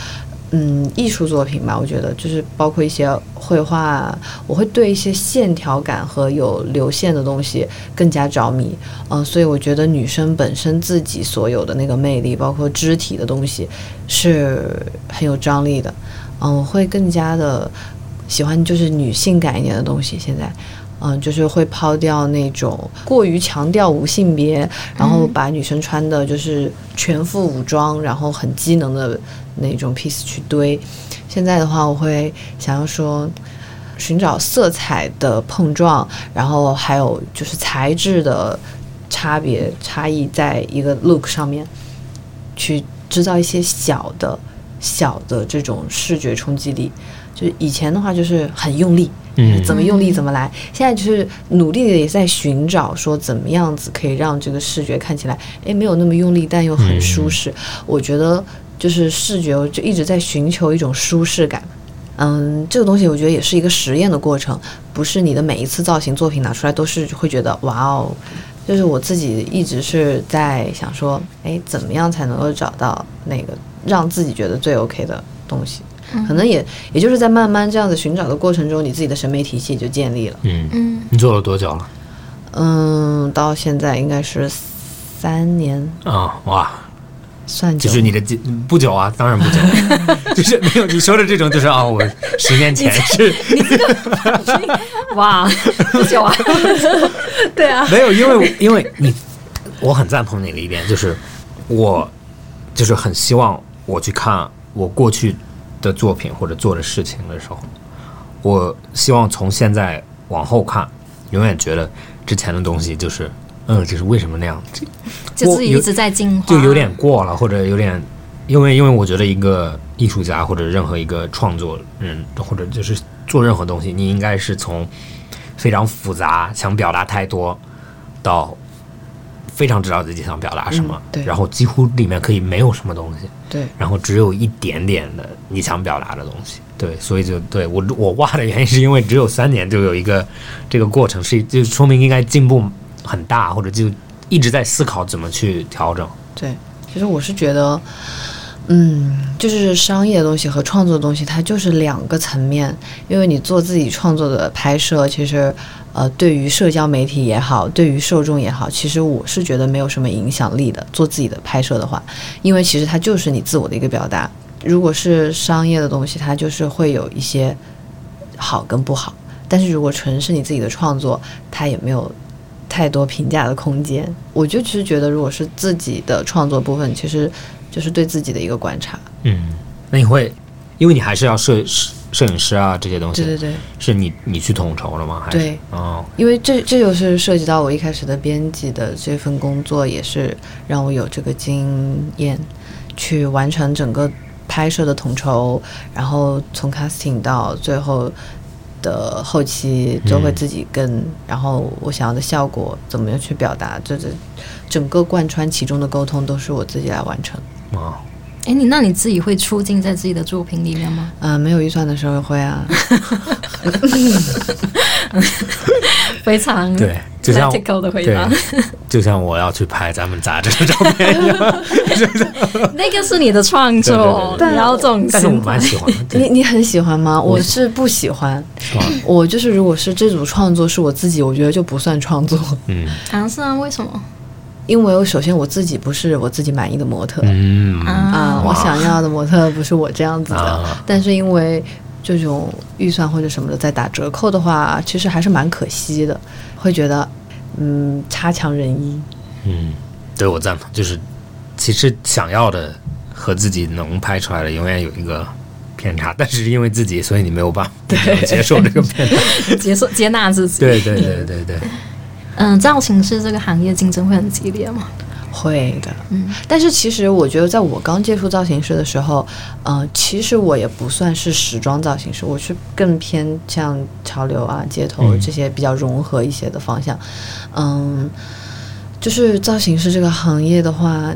嗯，艺术作品吧。我觉得就是包括一些绘画，我会对一些线条感和有流线的东西更加着迷。嗯、所以我觉得女生本身自己所有的那个魅力，包括肢体的东西，是很有张力的。嗯、我会更加的喜欢就是女性感一点的东西。现在。嗯，就是会抛掉那种过于强调无性别，然后把女生穿的就是全副武装，然后很机能的那种 piece 去堆。现在的话，我会想要说，寻找色彩的碰撞，然后还有就是材质的差别差异，在一个 look 上面去制造一些小的小的这种视觉冲击力。就是以前的话，就是很用力，嗯怎么用力怎么来。现在就是努力的也在寻找说怎么样子可以让这个视觉看起来，诶没有那么用力，但又很舒适。我觉得就是视觉就一直在寻求一种舒适感。嗯，这个东西我觉得也是一个实验的过程，不是你的每一次造型作品拿出来都是会觉得哇哦。就是我自己一直是在想说，哎，怎么样才能够找到那个让自己觉得最 OK 的东西？可能也也就是在慢慢这样子寻找的过程中，你自己的审美体系就建立了。嗯，嗯，你做了多久了？嗯，到现在应该是三年，啊、哇，算久。就是你的进不久啊，当然不久，就是没有你说的这种，就是啊、我十年前 是。哇，不久啊，对啊，没有，因为因为你，我很赞同你的一点，就是我就是很希望我去看我过去的作品或者做的事情的时候，我希望从现在往后看，永远觉得之前的东西就是，嗯，就是为什么那样，就就是一直在进化，就有点过了，或者有点，因为因为我觉得一个艺术家或者任何一个创作人，或者就是做任何东西，你应该是从非常复杂，想表达太多，到非常知道自己想表达什么，嗯对然后几乎里面可以没有什么东西，对，然后只有一点点的你想表达的东西。对，所以就对我我挖的原因是因为只有三年就有一个这个过程，是就说明应该进步很大，或者就一直在思考怎么去调整。对，其实我是觉得，嗯，就是商业的东西和创作的东西，它就是两个层面。因为你做自己创作的拍摄，其实呃，对于社交媒体也好，对于受众也好，其实我是觉得没有什么影响力的。做自己的拍摄的话，因为其实它就是你自我的一个表达。如果是商业的东西，它就是会有一些好跟不好。但是如果纯是你自己的创作，它也没有太多评价的空间。我就其实觉得，如果是自己的创作部分，其实就是对自己的一个观察。嗯，那你会，因为你还是要摄摄摄影师啊这些东西，对对对，是你你去统筹了吗？还是？对，哦，因为这这就是涉及到我一开始的编辑的这份工作，也是让我有这个经验去完成整个拍摄的统筹，然后从 casting 到最后的后期，都会自己跟，然后我想要的效果怎么样去表达，这这整个贯穿其中的沟通都是我自己来完成。哦，哎，你那你自己会出镜在自己的作品里面吗？嗯、没有预算的时候会啊，非常对，就像 practical 的回对答，，就像我要去拍咱们杂志的照片一样，那个是你的创作，对对对你要这种但是我。蛮喜欢的，你你很喜欢吗？我我是不喜欢，我就是如果是这组创作是我自己，我觉得就不算创作，嗯啊，是啊，为什么？因为我首先我自己不是我自己满意的模特。嗯。啊、啊，我想要的模特不是我这样子的，啊。但是因为这种预算或者什么的在打折扣的话，其实还是蛮可惜的，会觉得嗯差强人意。嗯，对我赞同，就是其实想要的和自己能拍出来的永远有一个偏差，但是因为自己，所以你没有办法接受这个偏差。接受接纳自己。对对对对对，嗯，造型师这个行业竞争会很激烈吗？会的，嗯，但是其实我觉得，在我刚接触造型师的时候，嗯、其实我也不算是时装造型师，我是更偏向潮流啊、街头嗯这些比较融合一些的方向。嗯，就是造型师这个行业的话，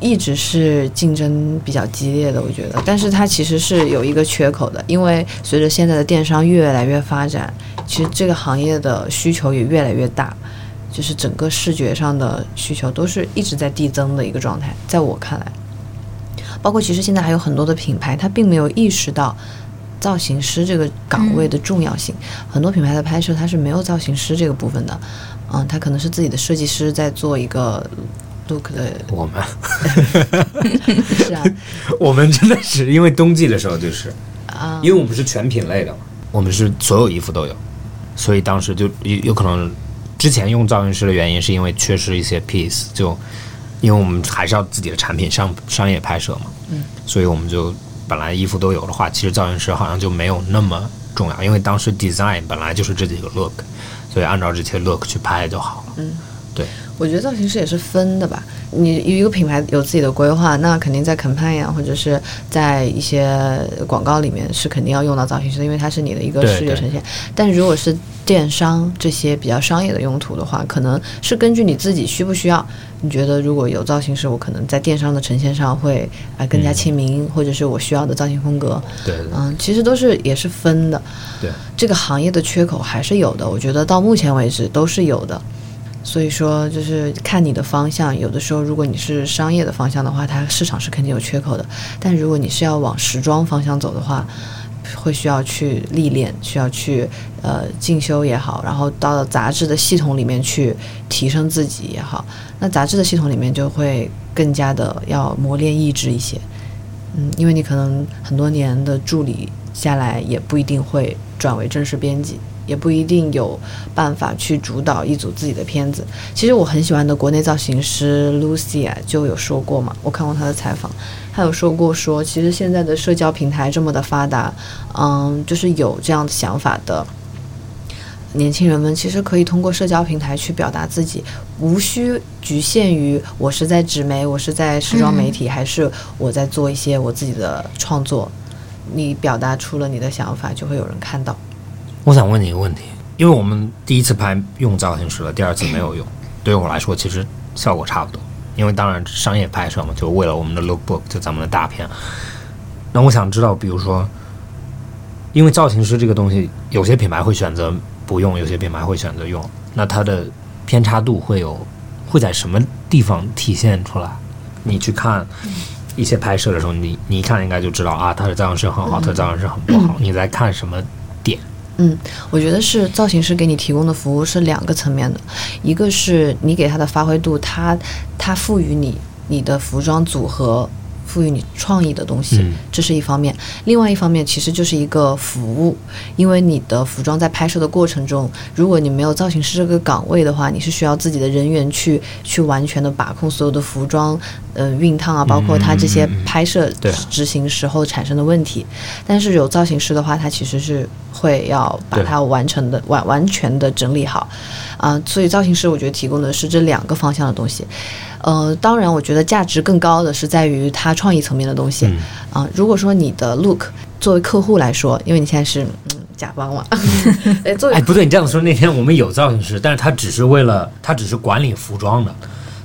一直是竞争比较激烈的，我觉得。但是它其实是有一个缺口的，因为随着现在的电商越来越发展，其实这个行业的需求也越来越大。就是整个视觉上的需求都是一直在递增的一个状态，在我看来，包括其实现在还有很多的品牌，它并没有意识到造型师这个岗位的重要性。很多品牌的拍摄它是没有造型师这个部分的，嗯，它可能是自己的设计师在做一个 look 的，我们。是啊，我们真的是因为冬季的时候就是，啊，因为我们是全品类的嘛，我们是所有衣服都有，所以当时就有有可能之前用造型师的原因是因为缺失一些 piece，就因为我们还是要自己的产品商商业拍摄嘛，嗯，所以我们就本来衣服都有的话，其实造型师好像就没有那么重要，因为当时 design 本来就是这几个 look，所以按照这些 look 去拍就好了。嗯，对，我觉得造型师也是分的吧。你一个品牌有自己的规划，那肯定在 campaign 啊，或者是在一些广告里面是肯定要用到造型师的，因为它是你的一个视觉呈现。但如果是电商这些比较商业的用途的话，可能是根据你自己需不需要。你觉得如果有造型师，我可能在电商的呈现上会啊、呃更加亲民，或者是我需要的造型风格，对对嗯，其实都是也是分的。对，这个行业的缺口还是有的，我觉得到目前为止都是有的。所以说，就是看你的方向。有的时候，如果你是商业的方向的话，它市场是肯定有缺口的。但如果你是要往时装方向走的话，会需要去历练，需要去呃进修也好，然后到杂志的系统里面去提升自己也好。那杂志的系统里面就会更加的要磨练意志一些。嗯，因为你可能很多年的助理下来，也不一定会转为正式编辑，也不一定有办法去主导一组自己的片子。其实我很喜欢的国内造型师 Lucy 啊，就有说过嘛，我看过她的采访，她有说过说，其实现在的社交平台这么的发达，嗯，就是有这样的想法的。年轻人们其实可以通过社交平台去表达自己，无需局限于我是在纸媒，我是在时装媒体，还是我在做一些我自己的创作。你表达出了你的想法，就会有人看到。我想问你一个问题，因为我们第一次拍用造型师了，第二次没有用，对于我来说其实效果差不多。因为当然商业拍摄嘛，就为了我们的 lookbook，就咱们的大片。那我想知道，比如说，因为造型师这个东西，有些品牌会选择不用，有些品牌会选择用，那它的偏差度会有会在什么地方体现出来？你去看一些拍摄的时候，你你一看应该就知道啊，他的造型师很好，他的造型师很不好。你在看什么点？嗯，我觉得是造型师给你提供的服务是两个层面的，一个是你给他的发挥度，他他赋予你你的服装组合。赋予你创意的东西，嗯这是一方面；另外一方面，其实就是一个服务，因为你的服装在拍摄的过程中，如果你没有造型师这个岗位的话，你是需要自己的人员去去完全的把控所有的服装，呃，熨烫啊，包括它这些拍摄对执行时候产生的问题。但是有造型师的话，他其实是会要把它完成的完完全的整理好，啊、所以造型师我觉得提供的是这两个方向的东西。呃，当然，我觉得价值更高的是在于它创意层面的东西。啊、嗯如果说你的 look 作为客户来说，因为你现在是嗯甲方嘛，哎，作为哎，不对，你这样说，那天我们有造型师，但是他只是为了他只是管理服装的，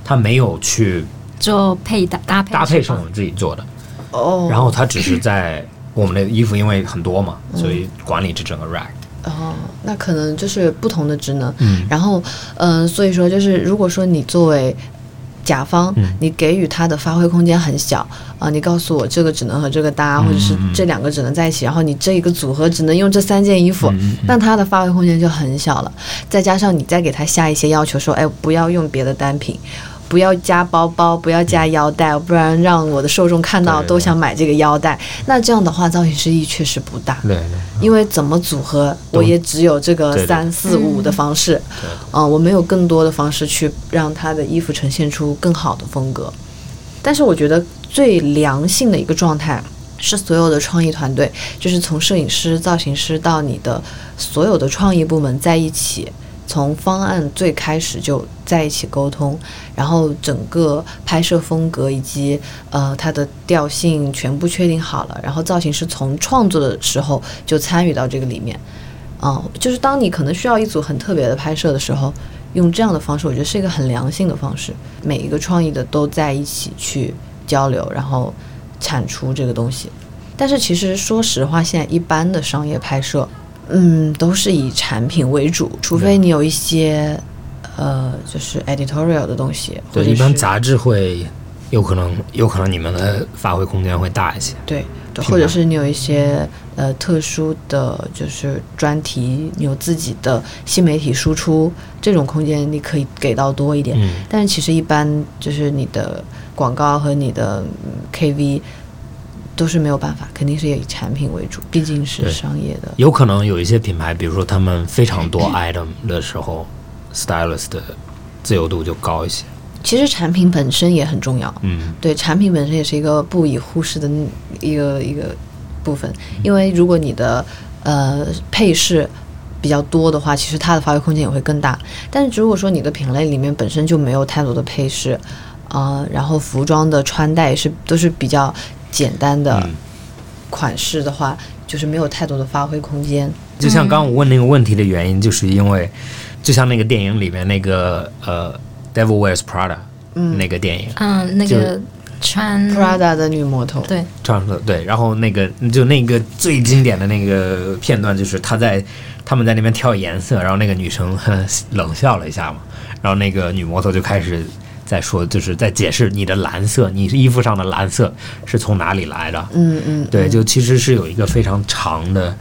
他没有去做配搭搭配搭配是我们自己做的，哦，然后他只是在我们的衣服因为很多嘛，所以管理这整个 rack。哦，那可能就是不同的职能。嗯然后，嗯、所以说就是，如果说你作为甲方，嗯你给予他的发挥空间很小啊、你告诉我这个只能和这个搭，或者是这两个只能在一起，然后你这一个组合只能用这三件衣服，那他的发挥空间就很小了。再加上你再给他下一些要求，说，哎，不要用别的单品。不要加包包，不要加腰带，不然让我的受众看到都想买这个腰带。那这样的话，造型师意义确实不大。对对，因为怎么组合，我也只有这个三四五的方式，对嗯、我没有更多的方式去让他的衣服呈现出更好的风格。但是我觉得最良性的一个状态是所有的创意团队，就是从摄影师、造型师到你的所有的创意部门在一起，从方案最开始就在一起沟通，然后整个拍摄风格以及呃它的调性全部确定好了，然后造型师从创作的时候就参与到这个里面。嗯，就是当你可能需要一组很特别的拍摄的时候，用这样的方式，我觉得是一个很良性的方式。每一个创意的都在一起去交流，然后产出这个东西。但是其实说实话，现在一般的商业拍摄，嗯，都是以产品为主，除非你有一些呃，就是 editorial 的东西，或对，者一般杂志会有可能有可能你们的发挥空间会大一些。对，对或者是你有一些呃特殊的就是专题，你有自己的新媒体输出，这种空间你可以给到多一点。嗯，但是其实一般就是你的广告和你的嗯 KV 都是没有办法，肯定是以产品为主，毕竟是商业的。有可能有一些品牌，比如说他们非常多 item 的时候，stylist 的自由度就高一些。其实产品本身也很重要，嗯对，产品本身也是一个不以忽视的一个一个部分，因为如果你的呃配饰比较多的话，其实它的发挥空间也会更大。但是如果说你的品类里面本身就没有太多的配饰，呃，然后服装的穿戴也是都是比较简单的嗯，款式的话，就是没有太多的发挥空间。就像刚刚我问那个问题的原因，就是因为就像那个电影里面那个呃《Devil Wears Prada》嗯。那个电影，嗯，那个穿 Prada 的女魔头，对，穿的对，然后那个就那个最经典的那个片段，就是她在他们在那边跳颜色，然后那个女生呵冷笑了一下嘛，然后那个女魔头就开始在说，就是在解释你的蓝色，你衣服上的蓝色是从哪里来的。嗯嗯，对，嗯就其实是有一个非常长的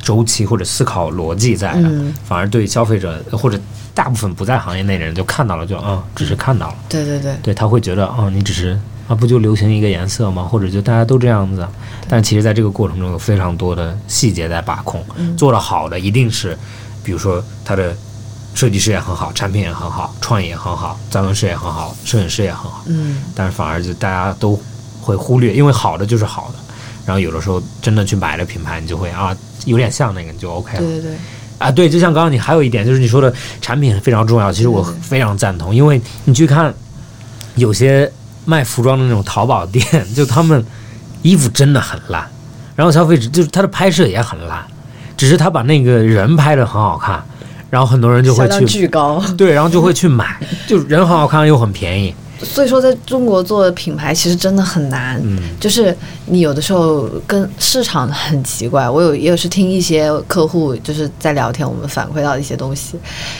周期或者思考逻辑在的，嗯。反而对消费者或者大部分不在行业内的人就看到了就，嗯，只是看到了，对对对，对他会觉得哦，你只是啊，不就流行一个颜色吗？或者就大家都这样子啊，但其实在这个过程中有非常多的细节在把控，嗯。做得好的一定是，比如说它的设计师也很好，产品也很好，创意也很好，造型师也很好，摄影师也很好，嗯。但是反而就大家都会忽略，因为好的就是好的，然后有的时候真的去买了品牌，你就会啊，有点像那个，你就 OK 了。对对对，啊。对，就像刚刚你还有一点就是你说的产品非常重要，其实我非常赞同，因为你去看有些卖服装的那种淘宝店，就他们衣服真的很烂，然后消费者就是他的拍摄也很烂，只是他把那个人拍的很好看，然后很多人就会去。巨高。对，然后就会去买，就人很好看又很便宜，所以说，在中国做品牌其实真的很难。嗯，就是你有的时候跟市场很奇怪，我有也有是听一些客户就是在聊天，我们反馈到一些东西，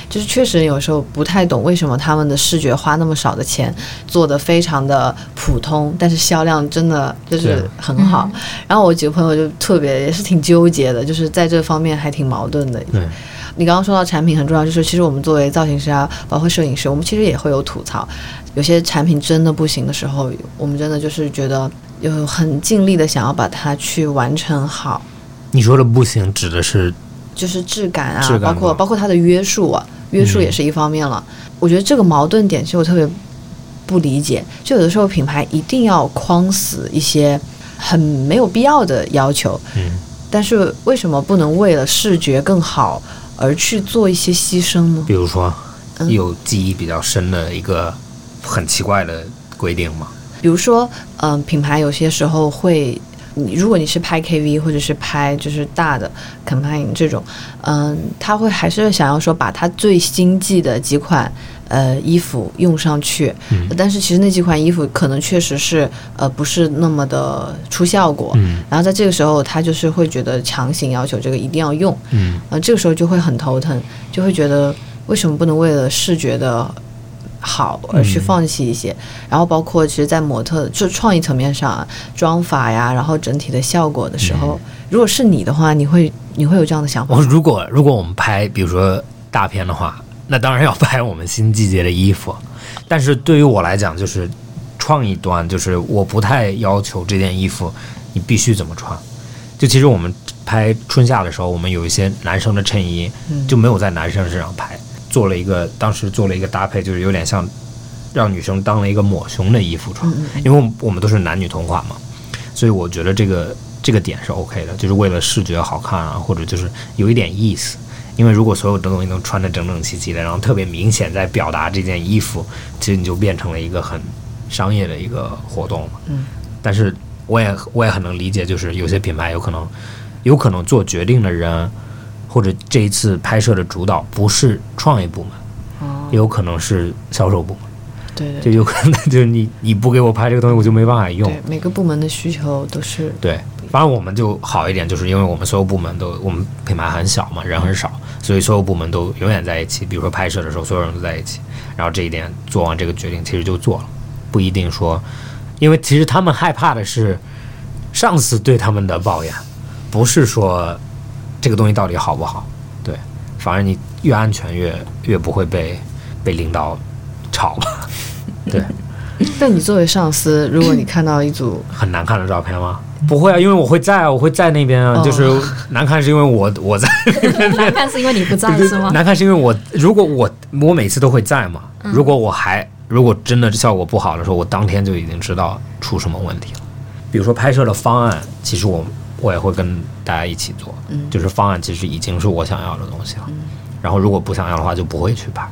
就是确实有时候不太懂为什么他们的视觉花那么少的钱做的非常的普通，但是销量真的就是很好。然后我几个朋友就特别也是挺纠结的，就是在这方面还挺矛盾的。对，你刚刚说到产品很重要，就是其实我们作为造型师啊，包括摄影师，我们其实也会有吐槽，有些产品真的不行的时候，我们真的就是觉得有很尽力的想要把它去完成好，你说的不行，指的是就是质感啊，感包括包括它的约束啊，约束也是一方面了。我觉得这个矛盾点其实我特别不理解，就有的时候品牌一定要框死一些很没有必要的要求，嗯，但是为什么不能为了视觉更好而去做一些牺牲呢？比如说嗯有记忆比较深的一个很奇怪的规定吗，比如说，嗯、品牌有些时候会，你如果你是拍 KV 或者是拍就是大的 campaign 这种，嗯、他会还是想要说把他最新季的几款呃衣服用上去，嗯。但是其实那几款衣服可能确实是呃不是那么的出效果，嗯。然后在这个时候他就是会觉得强行要求这个一定要用，嗯。呃，这个时候就会很头疼，就会觉得为什么不能为了视觉的好而去嗯放弃一些？然后包括其实，在模特就创意层面上啊，妆法呀，然后整体的效果的时候，如果是你的话，你会你会有这样的想法吗？我如果如果我们拍比如说大片的话，那当然要拍我们新季节的衣服，但是对于我来讲，就是创意端，就是我不太要求这件衣服你必须怎么穿。就其实我们拍春夏的时候，我们有一些男生的衬衣嗯就没有在男生身上拍，做了一个当时做了一个搭配，就是有点像让女生当了一个抹胸的衣服穿，因为我们我们都是男女同款嘛，所以我觉得这个这个点是 OK 的，就是为了视觉好看啊，或者就是有一点意思。因为如果所有的东西都穿得整整齐齐的，然后特别明显在表达这件衣服，其实你就变成了一个很商业的一个活动了。嗯，但是我也我也很能理解，就是有些品牌有可能有可能做决定的人，或者这一次拍摄的主导不是创意部门，哦，也有可能是销售部门，对对就有可能就是你 你不给我拍这个东西，我就没办法用。对，每个部门的需求都是对，反正我们就好一点，就是因为我们所有部门都，我们品牌很小嘛，人很少，所以所有部门都永远在一起。比如说拍摄的时候，所有人都在一起，然后这一点做完这个决定，其实就做了，不一定说，因为其实他们害怕的是上司对他们的抱怨，不是说这个东西到底好不好。对，反而你越安全越越不会被被领导吵吧。对，但你作为上司，如果你看到一组，很难看的照片吗？不会啊，因为我会在啊，我会在那边啊。哦就是难看是因为我我在，难看是因为你不在是吗？难看是因为我如果我我每次都会在嘛。如果我还如果真的效果不好的时候，我当天就已经知道出什么问题了。比如说拍摄的方案，其实我我也会跟大家一起做，嗯就是方案其实已经是我想要的东西了。然后如果不想要的话，就不会去拍，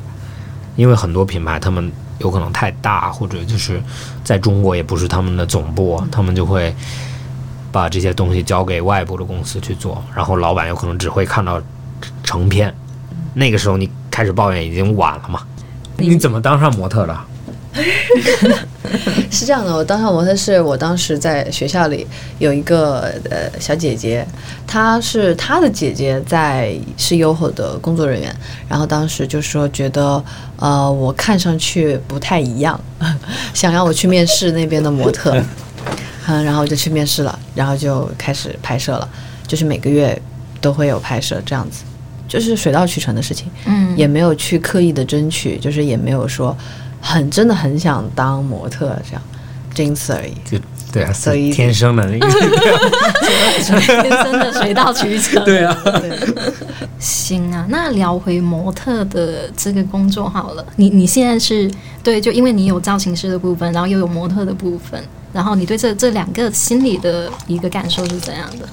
因为很多品牌他们有可能太大，或者就是在中国也不是他们的总部，他们就会把这些东西交给外部的公司去做，然后老板有可能只会看到成片，那个时候你开始抱怨已经晚了嘛。你怎么当上模特的？是这样的，我当上模特是我当时在学校里有一个呃小姐姐，她是她的姐姐在是 YOHO 的工作人员，然后当时就说觉得呃我看上去不太一样，想让我去面试那边的模特，嗯，然后我就去面试了，然后就开始拍摄了，就是每个月都会有拍摄这样子，就是水到渠成的事情。嗯，也没有去刻意的争取，就是也没有说很真的很想当模特这样，仅此而已。就对啊，所以天生的那个。天生的水到渠成。对啊，行啊，那聊回模特的这个工作好了。你你现在是对，就因为你有造型师的部分，然后又有模特的部分，然后你对这这两个心理的一个感受是怎样的？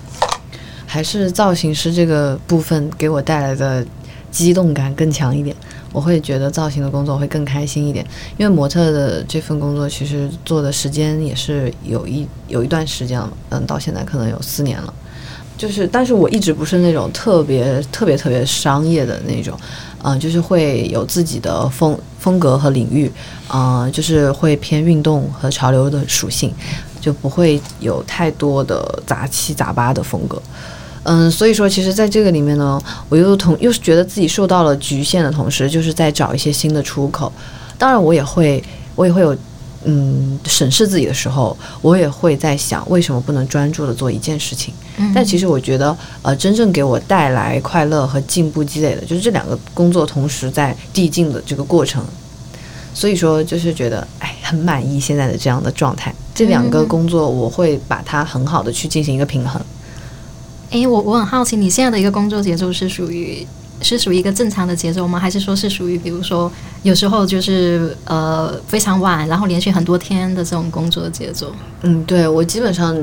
还是造型师这个部分给我带来的激动感更强一点，我会觉得造型的工作会更开心一点。因为模特的这份工作其实做的时间也是有一有一段时间了，嗯，到现在可能有四年了。就是，但是我一直不是那种特别特别特别商业的那种，嗯、就是会有自己的风风格和领域，嗯、就是会偏运动和潮流的属性，就不会有太多的杂七杂八的风格。嗯，所以说，其实在这个里面呢，我又同又是觉得自己受到了局限的同时，就是在找一些新的出口。当然，我也会，我也会有，嗯，审视自己的时候，我也会在想，为什么不能专注的做一件事情？嗯但其实我觉得，呃，真正给我带来快乐和进步积累的，就是这两个工作同时在递进的这个过程。所以说，就是觉得，哎，很满意现在的这样的状态。这两个嗯工作，我会把它很好的去进行一个平衡。诶，我我很好奇，你现在的一个工作节奏是属于是属于一个正常的节奏吗？还是说是属于比如说有时候就是呃非常晚，然后连续很多天的这种工作节奏？嗯，对我基本上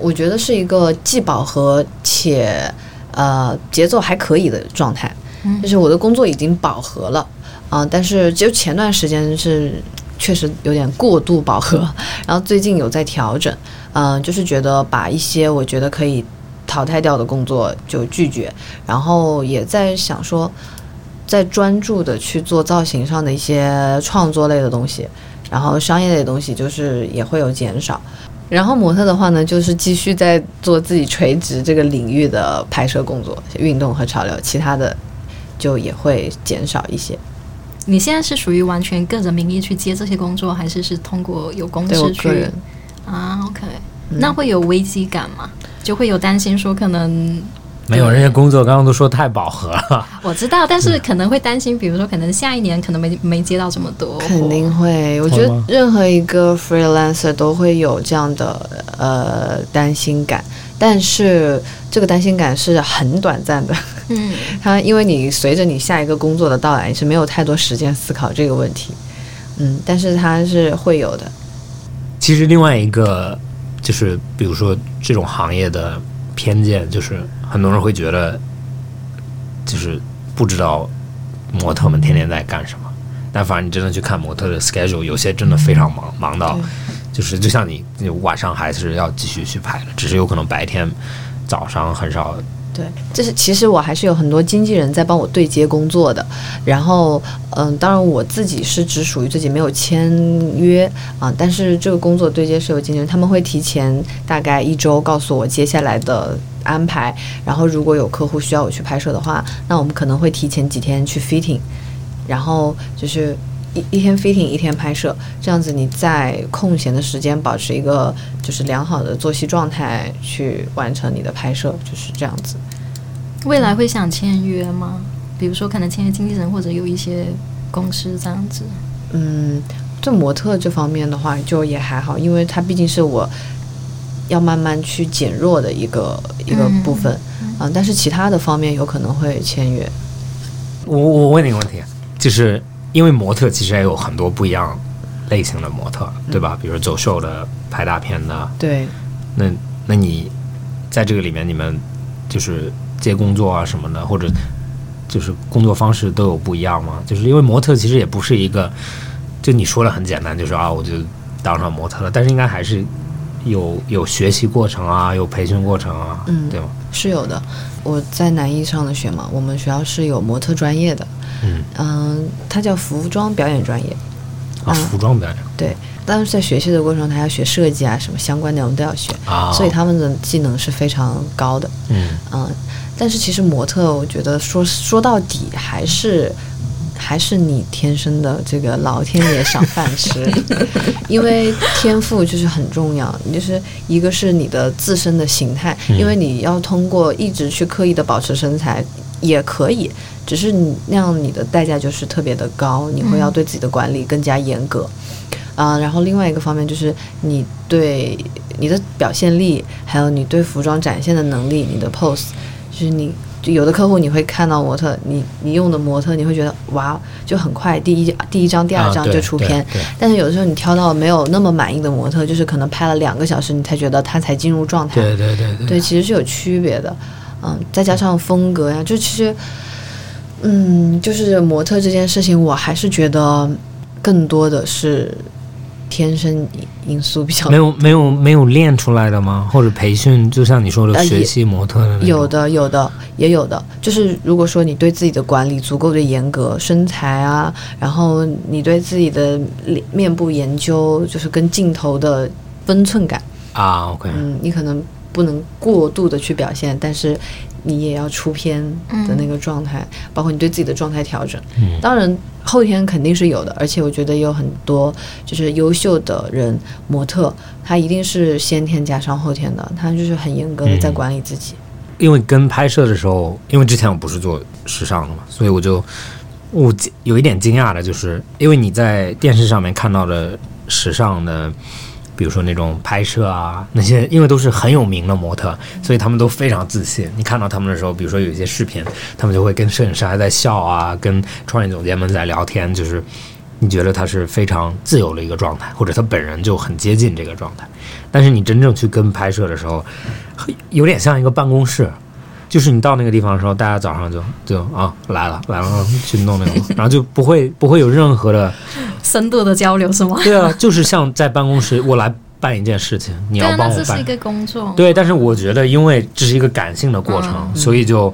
我觉得是一个既饱和且呃节奏还可以的状态，嗯就是我的工作已经饱和了啊、但是就前段时间是确实有点过度饱和，然后最近有在调整，嗯、就是觉得把一些我觉得可以淘汰掉的工作就拒绝，然后也在想说，在专注的去做造型上的一些创作类的东西，然后商业类的东西就是也会有减少。然后模特的话呢，就是继续在做自己垂直这个领域的拍摄工作，运动和潮流，其他的就也会减少一些。你现在是属于完全个人名义去接这些工作，还是是通过有公对我司去个人，啊？OK，、那会有危机感吗？就会有担心说可能没有人家工作刚刚都说太饱和了，我知道，但是可能会担心，比如说可能下一年可能没没接到这么多，肯定会。我觉得任何一个 freelancer 都会有这样的呃担心感，但是这个担心感是很短暂的。嗯，它因为你随着你下一个工作的到来，你是没有太多时间思考这个问题。嗯，但是它是会有的。其实另外一个就是，比如说这种行业的偏见，就是很多人会觉得，就是不知道模特们天天在干什么。但反正你真的去看模特的 schedule，有些真的非常忙，忙到就是就像你你晚上还是要继续去拍的，只是有可能白天早上很少。对，这是其实我还是有很多经纪人在帮我对接工作的，然后嗯，当然我自己是只属于自己没有签约啊，但是这个工作对接是有经纪人，他们会提前大概一周告诉我接下来的安排，然后如果有客户需要我去拍摄的话，那我们可能会提前几天去 fitting，然后就是。一一天 fitting 一天拍摄，这样子你在空闲的时间保持一个就是良好的作息状态去完成你的拍摄，就是这样子。未来会想签约吗？比如说可能签约经纪人或者有一些公司这样子。嗯，对模特这方面的话，就也还好，因为它毕竟是我要慢慢去减弱的一个一个部分，嗯、但是其他的方面有可能会签约。我我问你个问题，就是因为模特其实也有很多不一样类型的模特，对吧？比如走秀的、拍大片的，对，那那你在这个里面，你们就是接工作啊什么的，或者就是工作方式都有不一样吗？就是因为模特其实也不是一个，就你说的很简单，就是啊，我就当上模特了，但是应该还是有有学习过程啊，有培训过程啊，嗯对吗？是有的。我在南艺上的学嘛，我们学校是有模特专业的，嗯，嗯，它叫服装表演专业。啊，嗯服装表演对，但是在学习的过程中，他要学设计啊，什么相关内容都要学，啊，所以他们的技能是非常高的。嗯嗯，但是其实模特，我觉得说说到底还是还是你天生的这个老天爷赏饭吃，因为天赋就是很重要。你就是一个是你的自身的形态，因为你要通过一直去刻意的保持身材也可以，只是你那样你的代价就是特别的高，你会要对自己的管理更加严格。啊、然后另外一个方面就是你对你的表现力，还有你对服装展现的能力，你的 pose，就是你就有的客户你会看到模特，你你用的模特，你会觉得哇，就很快，第一第一张、第二张就出片。但是有的时候你挑到没有那么满意的模特，就是可能拍了两个小时，你才觉得他才进入状态。对对对对对，其实是有区别的，嗯，再加上风格呀，就其实，嗯，就是模特这件事情，我还是觉得更多的是天生因素比较没有没有没有练出来的吗？或者培训，就像你说的学习模特的有的，有的，也有的。就是如果说你对自己的管理足够的严格，身材啊，然后你对自己的脸面部研究，就是跟镜头的分寸感，啊，OK，嗯，你可能不能过度的去表现，但是你也要出片的那个状态，包括你对自己的状态调整。嗯当然后天肯定是有的，而且我觉得有很多就是优秀的人，模特他一定是先天加上后天的，他就是很严格的在嗯管理自己。因为跟拍摄的时候，因为之前我不是做时尚的嘛，所以我就我惊有一点惊讶的就是，因为你在电视上面看到的时尚的，比如说那种拍摄啊，那些因为都是很有名的模特，所以他们都非常自信。你看到他们的时候，比如说有一些视频，他们就会跟摄影师还在笑啊，跟创意总监们在聊天，就是你觉得他是非常自由的一个状态，或者他本人就很接近这个状态。但是你真正去跟拍摄的时候，有点像一个办公室，就是你到那个地方的时候，大家早上就就啊来了来了去弄那个，然后就不会不会有任何的，深度的交流是吗？对啊，就是像在办公室我来办一件事情，你要帮我办。那这是一，个工作。对，但是我觉得因为这是一个感性的过程，嗯。所以就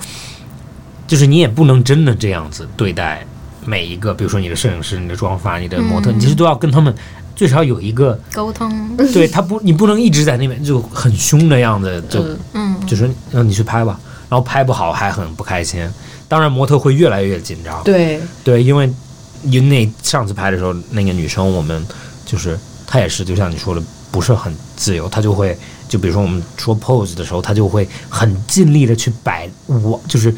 就是你也不能真的这样子对待每一个，比如说你的摄影师、你的妆发、你的模特，嗯。你其实都要跟他们最少有一个，沟通，对他不，你不能一直在那边就很凶的样子，就嗯。嗯，就说让你去拍吧，然后拍不好还很不开心。当然，模特会越来越紧张。对，对，因为因为那上次拍的时候，那个女生我们就是她也是，就像你说的，不是很自由，她就会就比如说我们说 pose 的时候，她就会很尽力的去摆我就是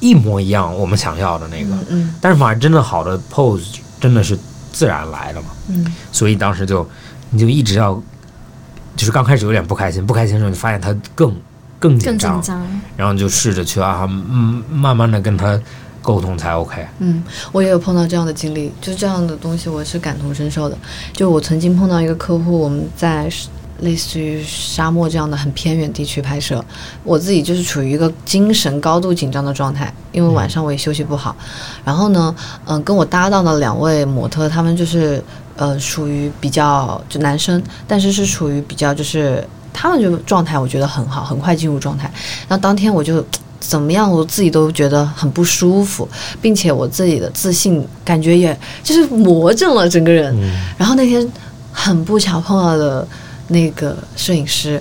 一模一样我们想要的那个。嗯但是反而真的好的 pose 真的是自然来的嘛，嗯所以当时就你就一直要，就是刚开始有点不开心，不开心的时候你发现她更更紧张紧，张。然后就试着去啊，嗯，慢慢的跟他沟通才 OK。嗯，我也有碰到这样的经历，就这样的东西我是感同身受的。就我曾经碰到一个客户，我们在类似于沙漠这样的很偏远地区拍摄，我自己就是处于一个精神高度紧张的状态，因为晚上我也休息不好。然后呢，嗯、跟我搭档的两位模特，他们就是呃属于比较就男生，但是是属于比较就是他们就状态我觉得很好，很快进入状态。然后当天我就。怎么样，我自己都觉得很不舒服，并且我自己的自信感觉也就是魔怔了整个人。嗯然后那天很不巧碰到的那个摄影师，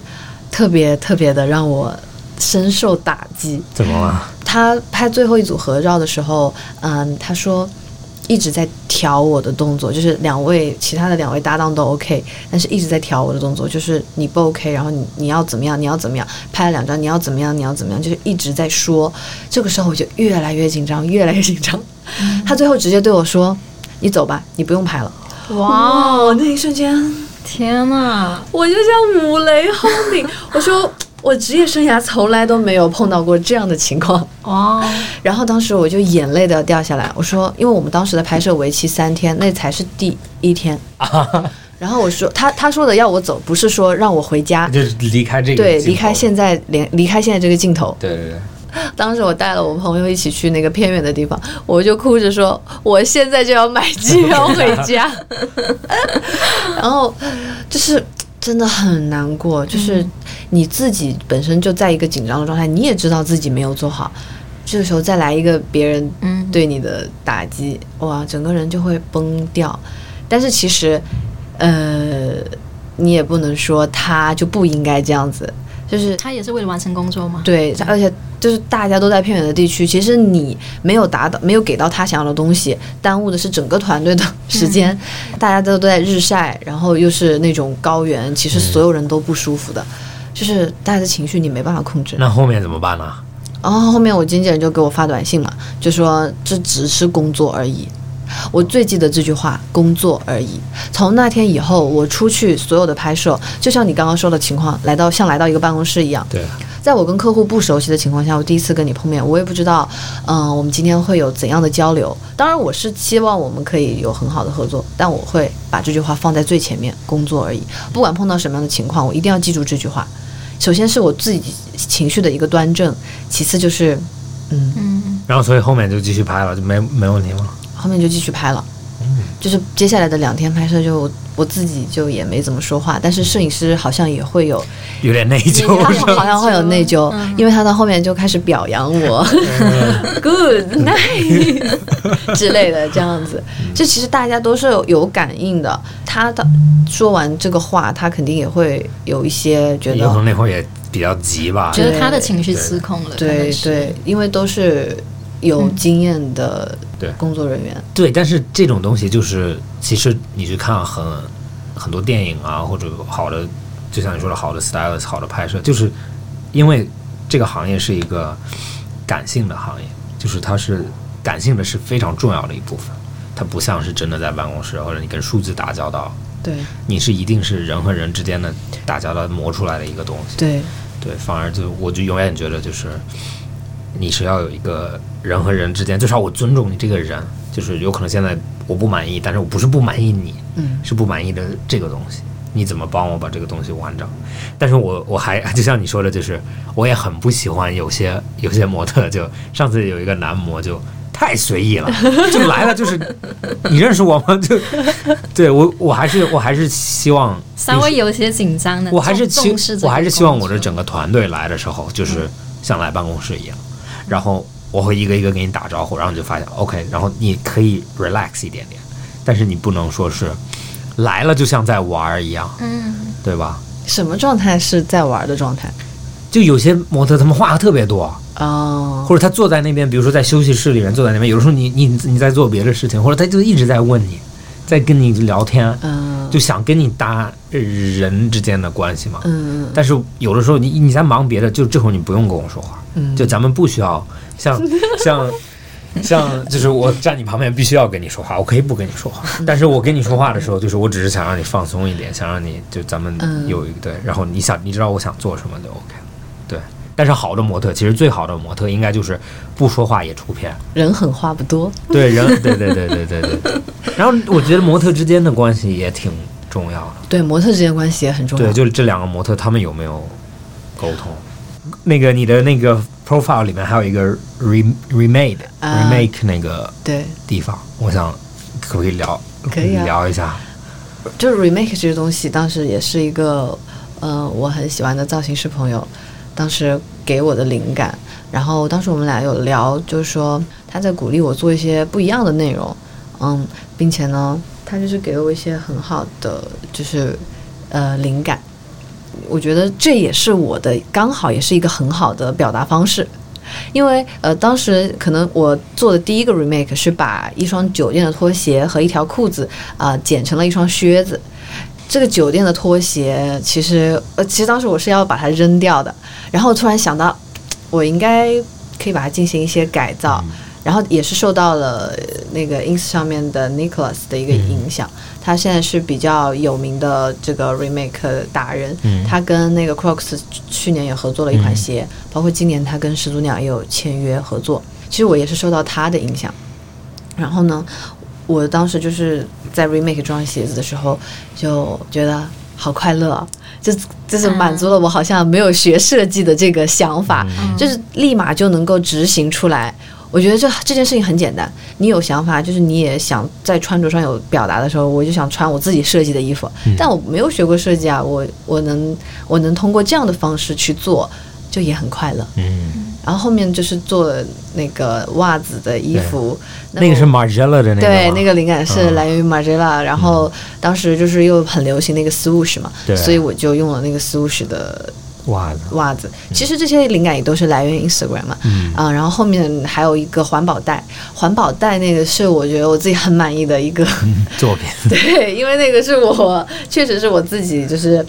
特别特别的让我深受打击。怎么了？他拍最后一组合照的时候，嗯，他说一直在调我的动作，就是两位其他的两位搭档都 OK，但是一直在调我的动作，就是你不 OK，然后你你要怎么样，你要怎么样，拍了两张你要怎么样，你要怎么样，就是一直在说。这个时候我就越来越紧张，越来越紧张。他最后直接对我说：“你走吧，你不用拍了。”哇，我那一瞬间天呐！我就像五雷轰顶，我说我职业生涯从来都没有碰到过这样的情况。哦，然后当时我就眼泪都要掉下来，我说，因为我们当时的拍摄为期三天，那才是第一天。然后我说，他他说的要我走，不是说让我回家，就是离开这个对，离开现在连离开现在这个镜头。对对对，当时我带了我朋友一起去那个偏远的地方，我就哭着说，我现在就要买机票回家。然后就是真的很难过，就是你自己本身就在一个紧张的状态，你也知道自己没有做好，这个时候再来一个别人嗯，对你的打击，哇，整个人就会崩掉。但是其实，呃，你也不能说他就不应该这样子，就是他也是为了完成工作吗？对，而且就是大家都在偏远的地区，其实你没有达到，没有给到他想要的东西，耽误的是整个团队的时间。大家都都在日晒，然后又是那种高原，其实所有人都不舒服的，就是大家的情绪你没办法控制。那后面怎么办呢？然后后面我经纪人就给我发短信嘛，就说这只是工作而已。我最记得这句话，工作而已。从那天以后，我出去所有的拍摄，就像你刚刚说的情况，来到像来到一个办公室一样，对，在我跟客户不熟悉的情况下，我第一次跟你碰面，我也不知道，嗯、我们今天会有怎样的交流。当然，我是希望我们可以有很好的合作，但我会把这句话放在最前面，工作而已。不管碰到什么样的情况，我一定要记住这句话。首先是我自己情绪的一个端正，其次就是，嗯，嗯，然后所以后面就继续拍了，就没没问题吗？后面就继续拍了。就是接下来的两天拍摄就，我自己就也没怎么说话，但是摄影师好像也会有有点内疚他？好像会有内疚，嗯因为他到后面就开始表扬我，good night 之类的这样子。这其实大家都是有有感应的。他的说完这个话，他肯定也会有一些觉有可能得，那会儿也比较急吧。觉得他的情绪失控了，可对对，因为都是有经验的对工作人员，对，但是这种东西就是，其实你去看很很多电影啊，或者好的，就像你说的好的 stylist、好的拍摄，就是因为这个行业是一个感性的行业，就是它是感性的是非常重要的一部分，它不像是真的在办公室或者你跟数字打交道，对你是一定是人和人之间的打交道磨出来的一个东西。对对，反而就我就永远觉得就是你是要有一个人和人之间，至少我尊重你这个人，就是有可能现在我不满意，但是我不是不满意你，嗯是不满意的这个东西，你怎么帮我把这个东西完整？但是我我还就像你说的，就是我也很不喜欢有些有些模特，就上次有一个男模就。太随意了，就来了，就是你认识我吗？就对我，我还是我还是希望稍微有些紧张的，我还是希我还是希望我的整个团队来的时候，就是像来办公室一样，然后我会一个一个给你打招呼，然后你就发现 OK，然后你可以 relax 一点点，但是你不能说是来了就像在玩儿一样，嗯，对吧？什么状态是在玩的状态？就有些模特他们话特别多，哦，或者他坐在那边，比如说在休息室里面坐在那边，有的时候你你你在做别的事情，或者他就一直在问你，在跟你聊天，嗯就想跟你搭人之间的关系嘛。嗯但是有的时候你你在忙别的，就这会儿你不用跟我说话，嗯，就咱们不需要像 像像就是我站你旁边必须要跟你说话，我可以不跟你说话，但是我跟你说话的时候，就是我只是想让你放松一点，想让你就咱们嗯有一个对，然后你想你知道我想做什么就 OK 了，对。但是好的模特，其实最好的模特应该就是不说话也出片，人狠话不多。对人，对对对对对对对。然后我觉得模特之间的关系也挺重要的。对模特之间关系也很重要。对，就是这两个模特他们有没有沟通？那个你的那个 profile 里面还有一个 re remade、啊 remake 那个对，地方，我想可不可以聊可以啊聊一下？就是 remake 这个东西，当时也是一个呃我很喜欢的造型师朋友，当时给我的灵感。然后当时我们俩有聊，就是说他在鼓励我做一些不一样的内容，嗯，并且呢，他就是给了我一些很好的就是呃灵感。我觉得这也是我的刚好也是一个很好的表达方式。因为呃，当时可能我做的第一个 remake 是把一双酒店的拖鞋和一条裤子啊、剪成了一双靴子。这个酒店的拖鞋，其实呃，其实当时我是要把它扔掉的，然后突然想到，我应该可以把它进行一些改造，然后也是受到了呃那个 ins 上面的 Nicholas 的一个影响，他现在是比较有名的这个 remake 达人，嗯。他跟那个 Crocs 去年也合作了一款鞋，包括今年他跟始祖鸟也有签约合作。其实我也是受到他的影响，然后呢，我当时就是在 remake 这双鞋子的时候，就觉得好快乐啊，就就是满足了我好像没有学设计的这个想法，就是立马就能够执行出来。我觉得这这件事情很简单，你有想法，就是你也想在穿着上有表达的时候，我就想穿我自己设计的衣服，但我没有学过设计啊，我我能我能通过这样的方式去做，就也很快乐。嗯，然后后面就是做那个袜子的衣服，那个是我 Margiela 的那个对，那个灵感是嗯。来源于 Margiela，、然后当时就是又很流行那个 swoosh 嘛，对所以我就用了那个 swoosh 的袜子，袜子。其实这些灵感也都是来源于 Instagram 嘛，嗯啊，然后后面还有一个环保袋，环保袋那个是我觉得我自己很满意的一个，作品，对，因为那个是我确实是我自己就是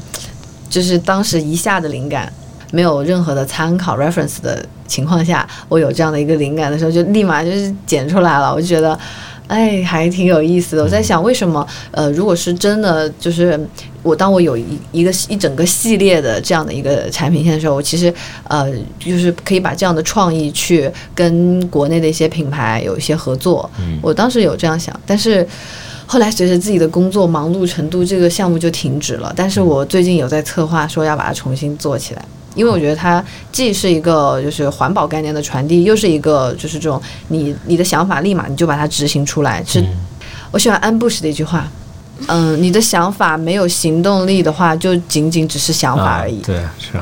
就是当时一下的灵感。没有任何的参考 reference 的情况下，我有这样的一个灵感的时候，就立马就是剪出来了。我就觉得，哎，还挺有意思的。我在想，为什么呃，如果是真的，就是我当我有一一个一整个系列的这样的一个产品线的时候，我其实呃，就是可以把这样的创意去跟国内的一些品牌有一些合作。嗯我当时有这样想，但是。后来随着自己的工作忙碌程度，这个项目就停止了。但是我最近有在策划，说要把它重新做起来，因为我觉得它既是一个就是环保概念的传递，又是一个就是这种你你的想法立马你就把它执行出来。是、我喜欢安布什的一句话，嗯，你的想法没有行动力的话，就仅仅只是想法而已。啊对，是。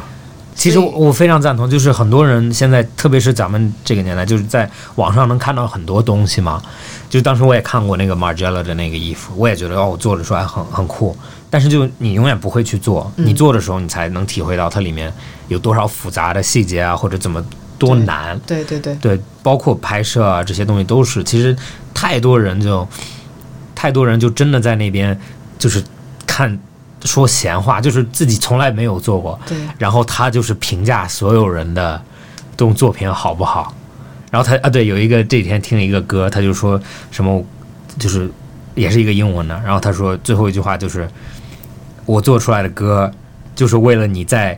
其实我我非常赞同，就是很多人现在，特别是咱们这个年代，就是在网上能看到很多东西嘛。就当时我也看过那个 Margiela 的那个衣服，我也觉得哦，我做的出来很很酷。但是就你永远不会去做，你做的时候，你才能体会到它里面有多少复杂的细节啊，或者怎么多难。对对对，对，包括拍摄啊这些东西都是，其实太多人就太多人就真的在那边就是看说闲话，就是自己从来没有做过，对然后他就是评价所有人的这种作品好不好，然后他啊对，有一个这几天听了一个歌，他就说什么就是也是一个英文的，然后他说最后一句话就是我做出来的歌就是为了你在。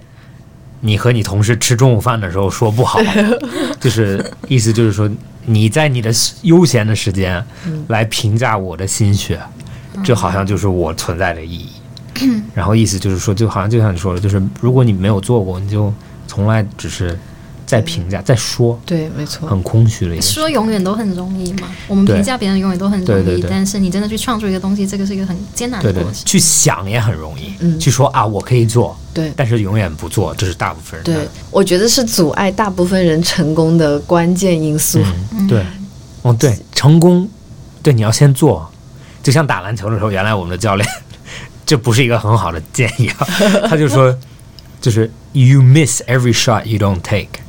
你和你同事吃中午饭的时候说不好，就是意思就是说你在你的悠闲的时间来评价我的心血，这好像就是我存在的意义。然后意思就是说，就好像就像你说的，就是如果你没有做过，你就从来只是在评价、在说，对，没错。很空虚的一个事。说永远都很容易嘛，我们评价别人永远都很容易，对对对但是你真的去创作一个东西，这个是一个很艰难的对对过，程。去想也很容易，嗯去说啊，我可以做，对但是永远不做，这是大部分人的对，我觉得是阻碍大部分人成功的关键因素。嗯，对，哦，对，成功，对，你要先做。就像打篮球的时候，原来我们的教练，这不是一个很好的建议啊，他就说，就是 you miss every shot you don't take，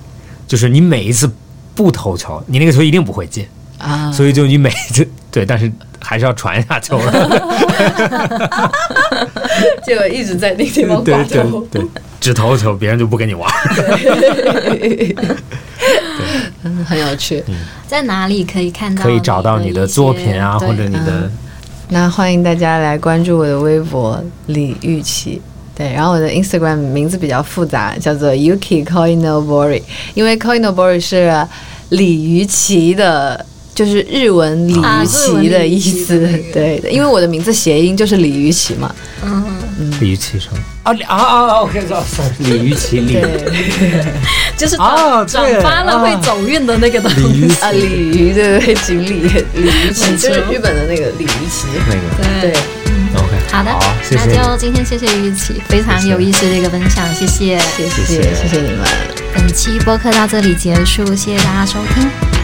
就是你每一次不投球，你那个球一定不会进，啊，所以就你每一次对，但是还是要传一下球的，就一直在那个地方对挂对头。对，只投球，别人就不跟你玩。嗯，很有趣。在哪里可以看到？可以找到你的作品啊，或者你的那欢迎大家来关注我的微博李玉琪。对，然后我的 Instagram 名字比较复杂，叫做 Yuki Koinobori，因为 Koinobori 是鲤鱼旗的，就是日文鲤鱼旗的意思。啊日文鲤鱼旗的那个对的，因为我的名字谐音就是鲤鱼旗嘛。嗯，鲤鱼旗声啊啊啊！OK，知道，sorry，鲤鱼旗，鲤对 就是哦对转转发了啊会走运的那个东西。啊，鲤鱼对对对，锦鲤鲤鱼旗就是日本的那个鲤鱼旗。那个对好的，好，谢谢那。就今天谢谢玉琪，非常有意思的一个分享，谢谢。谢谢谢谢谢你们。本期播客到这里结束，谢谢大家收听，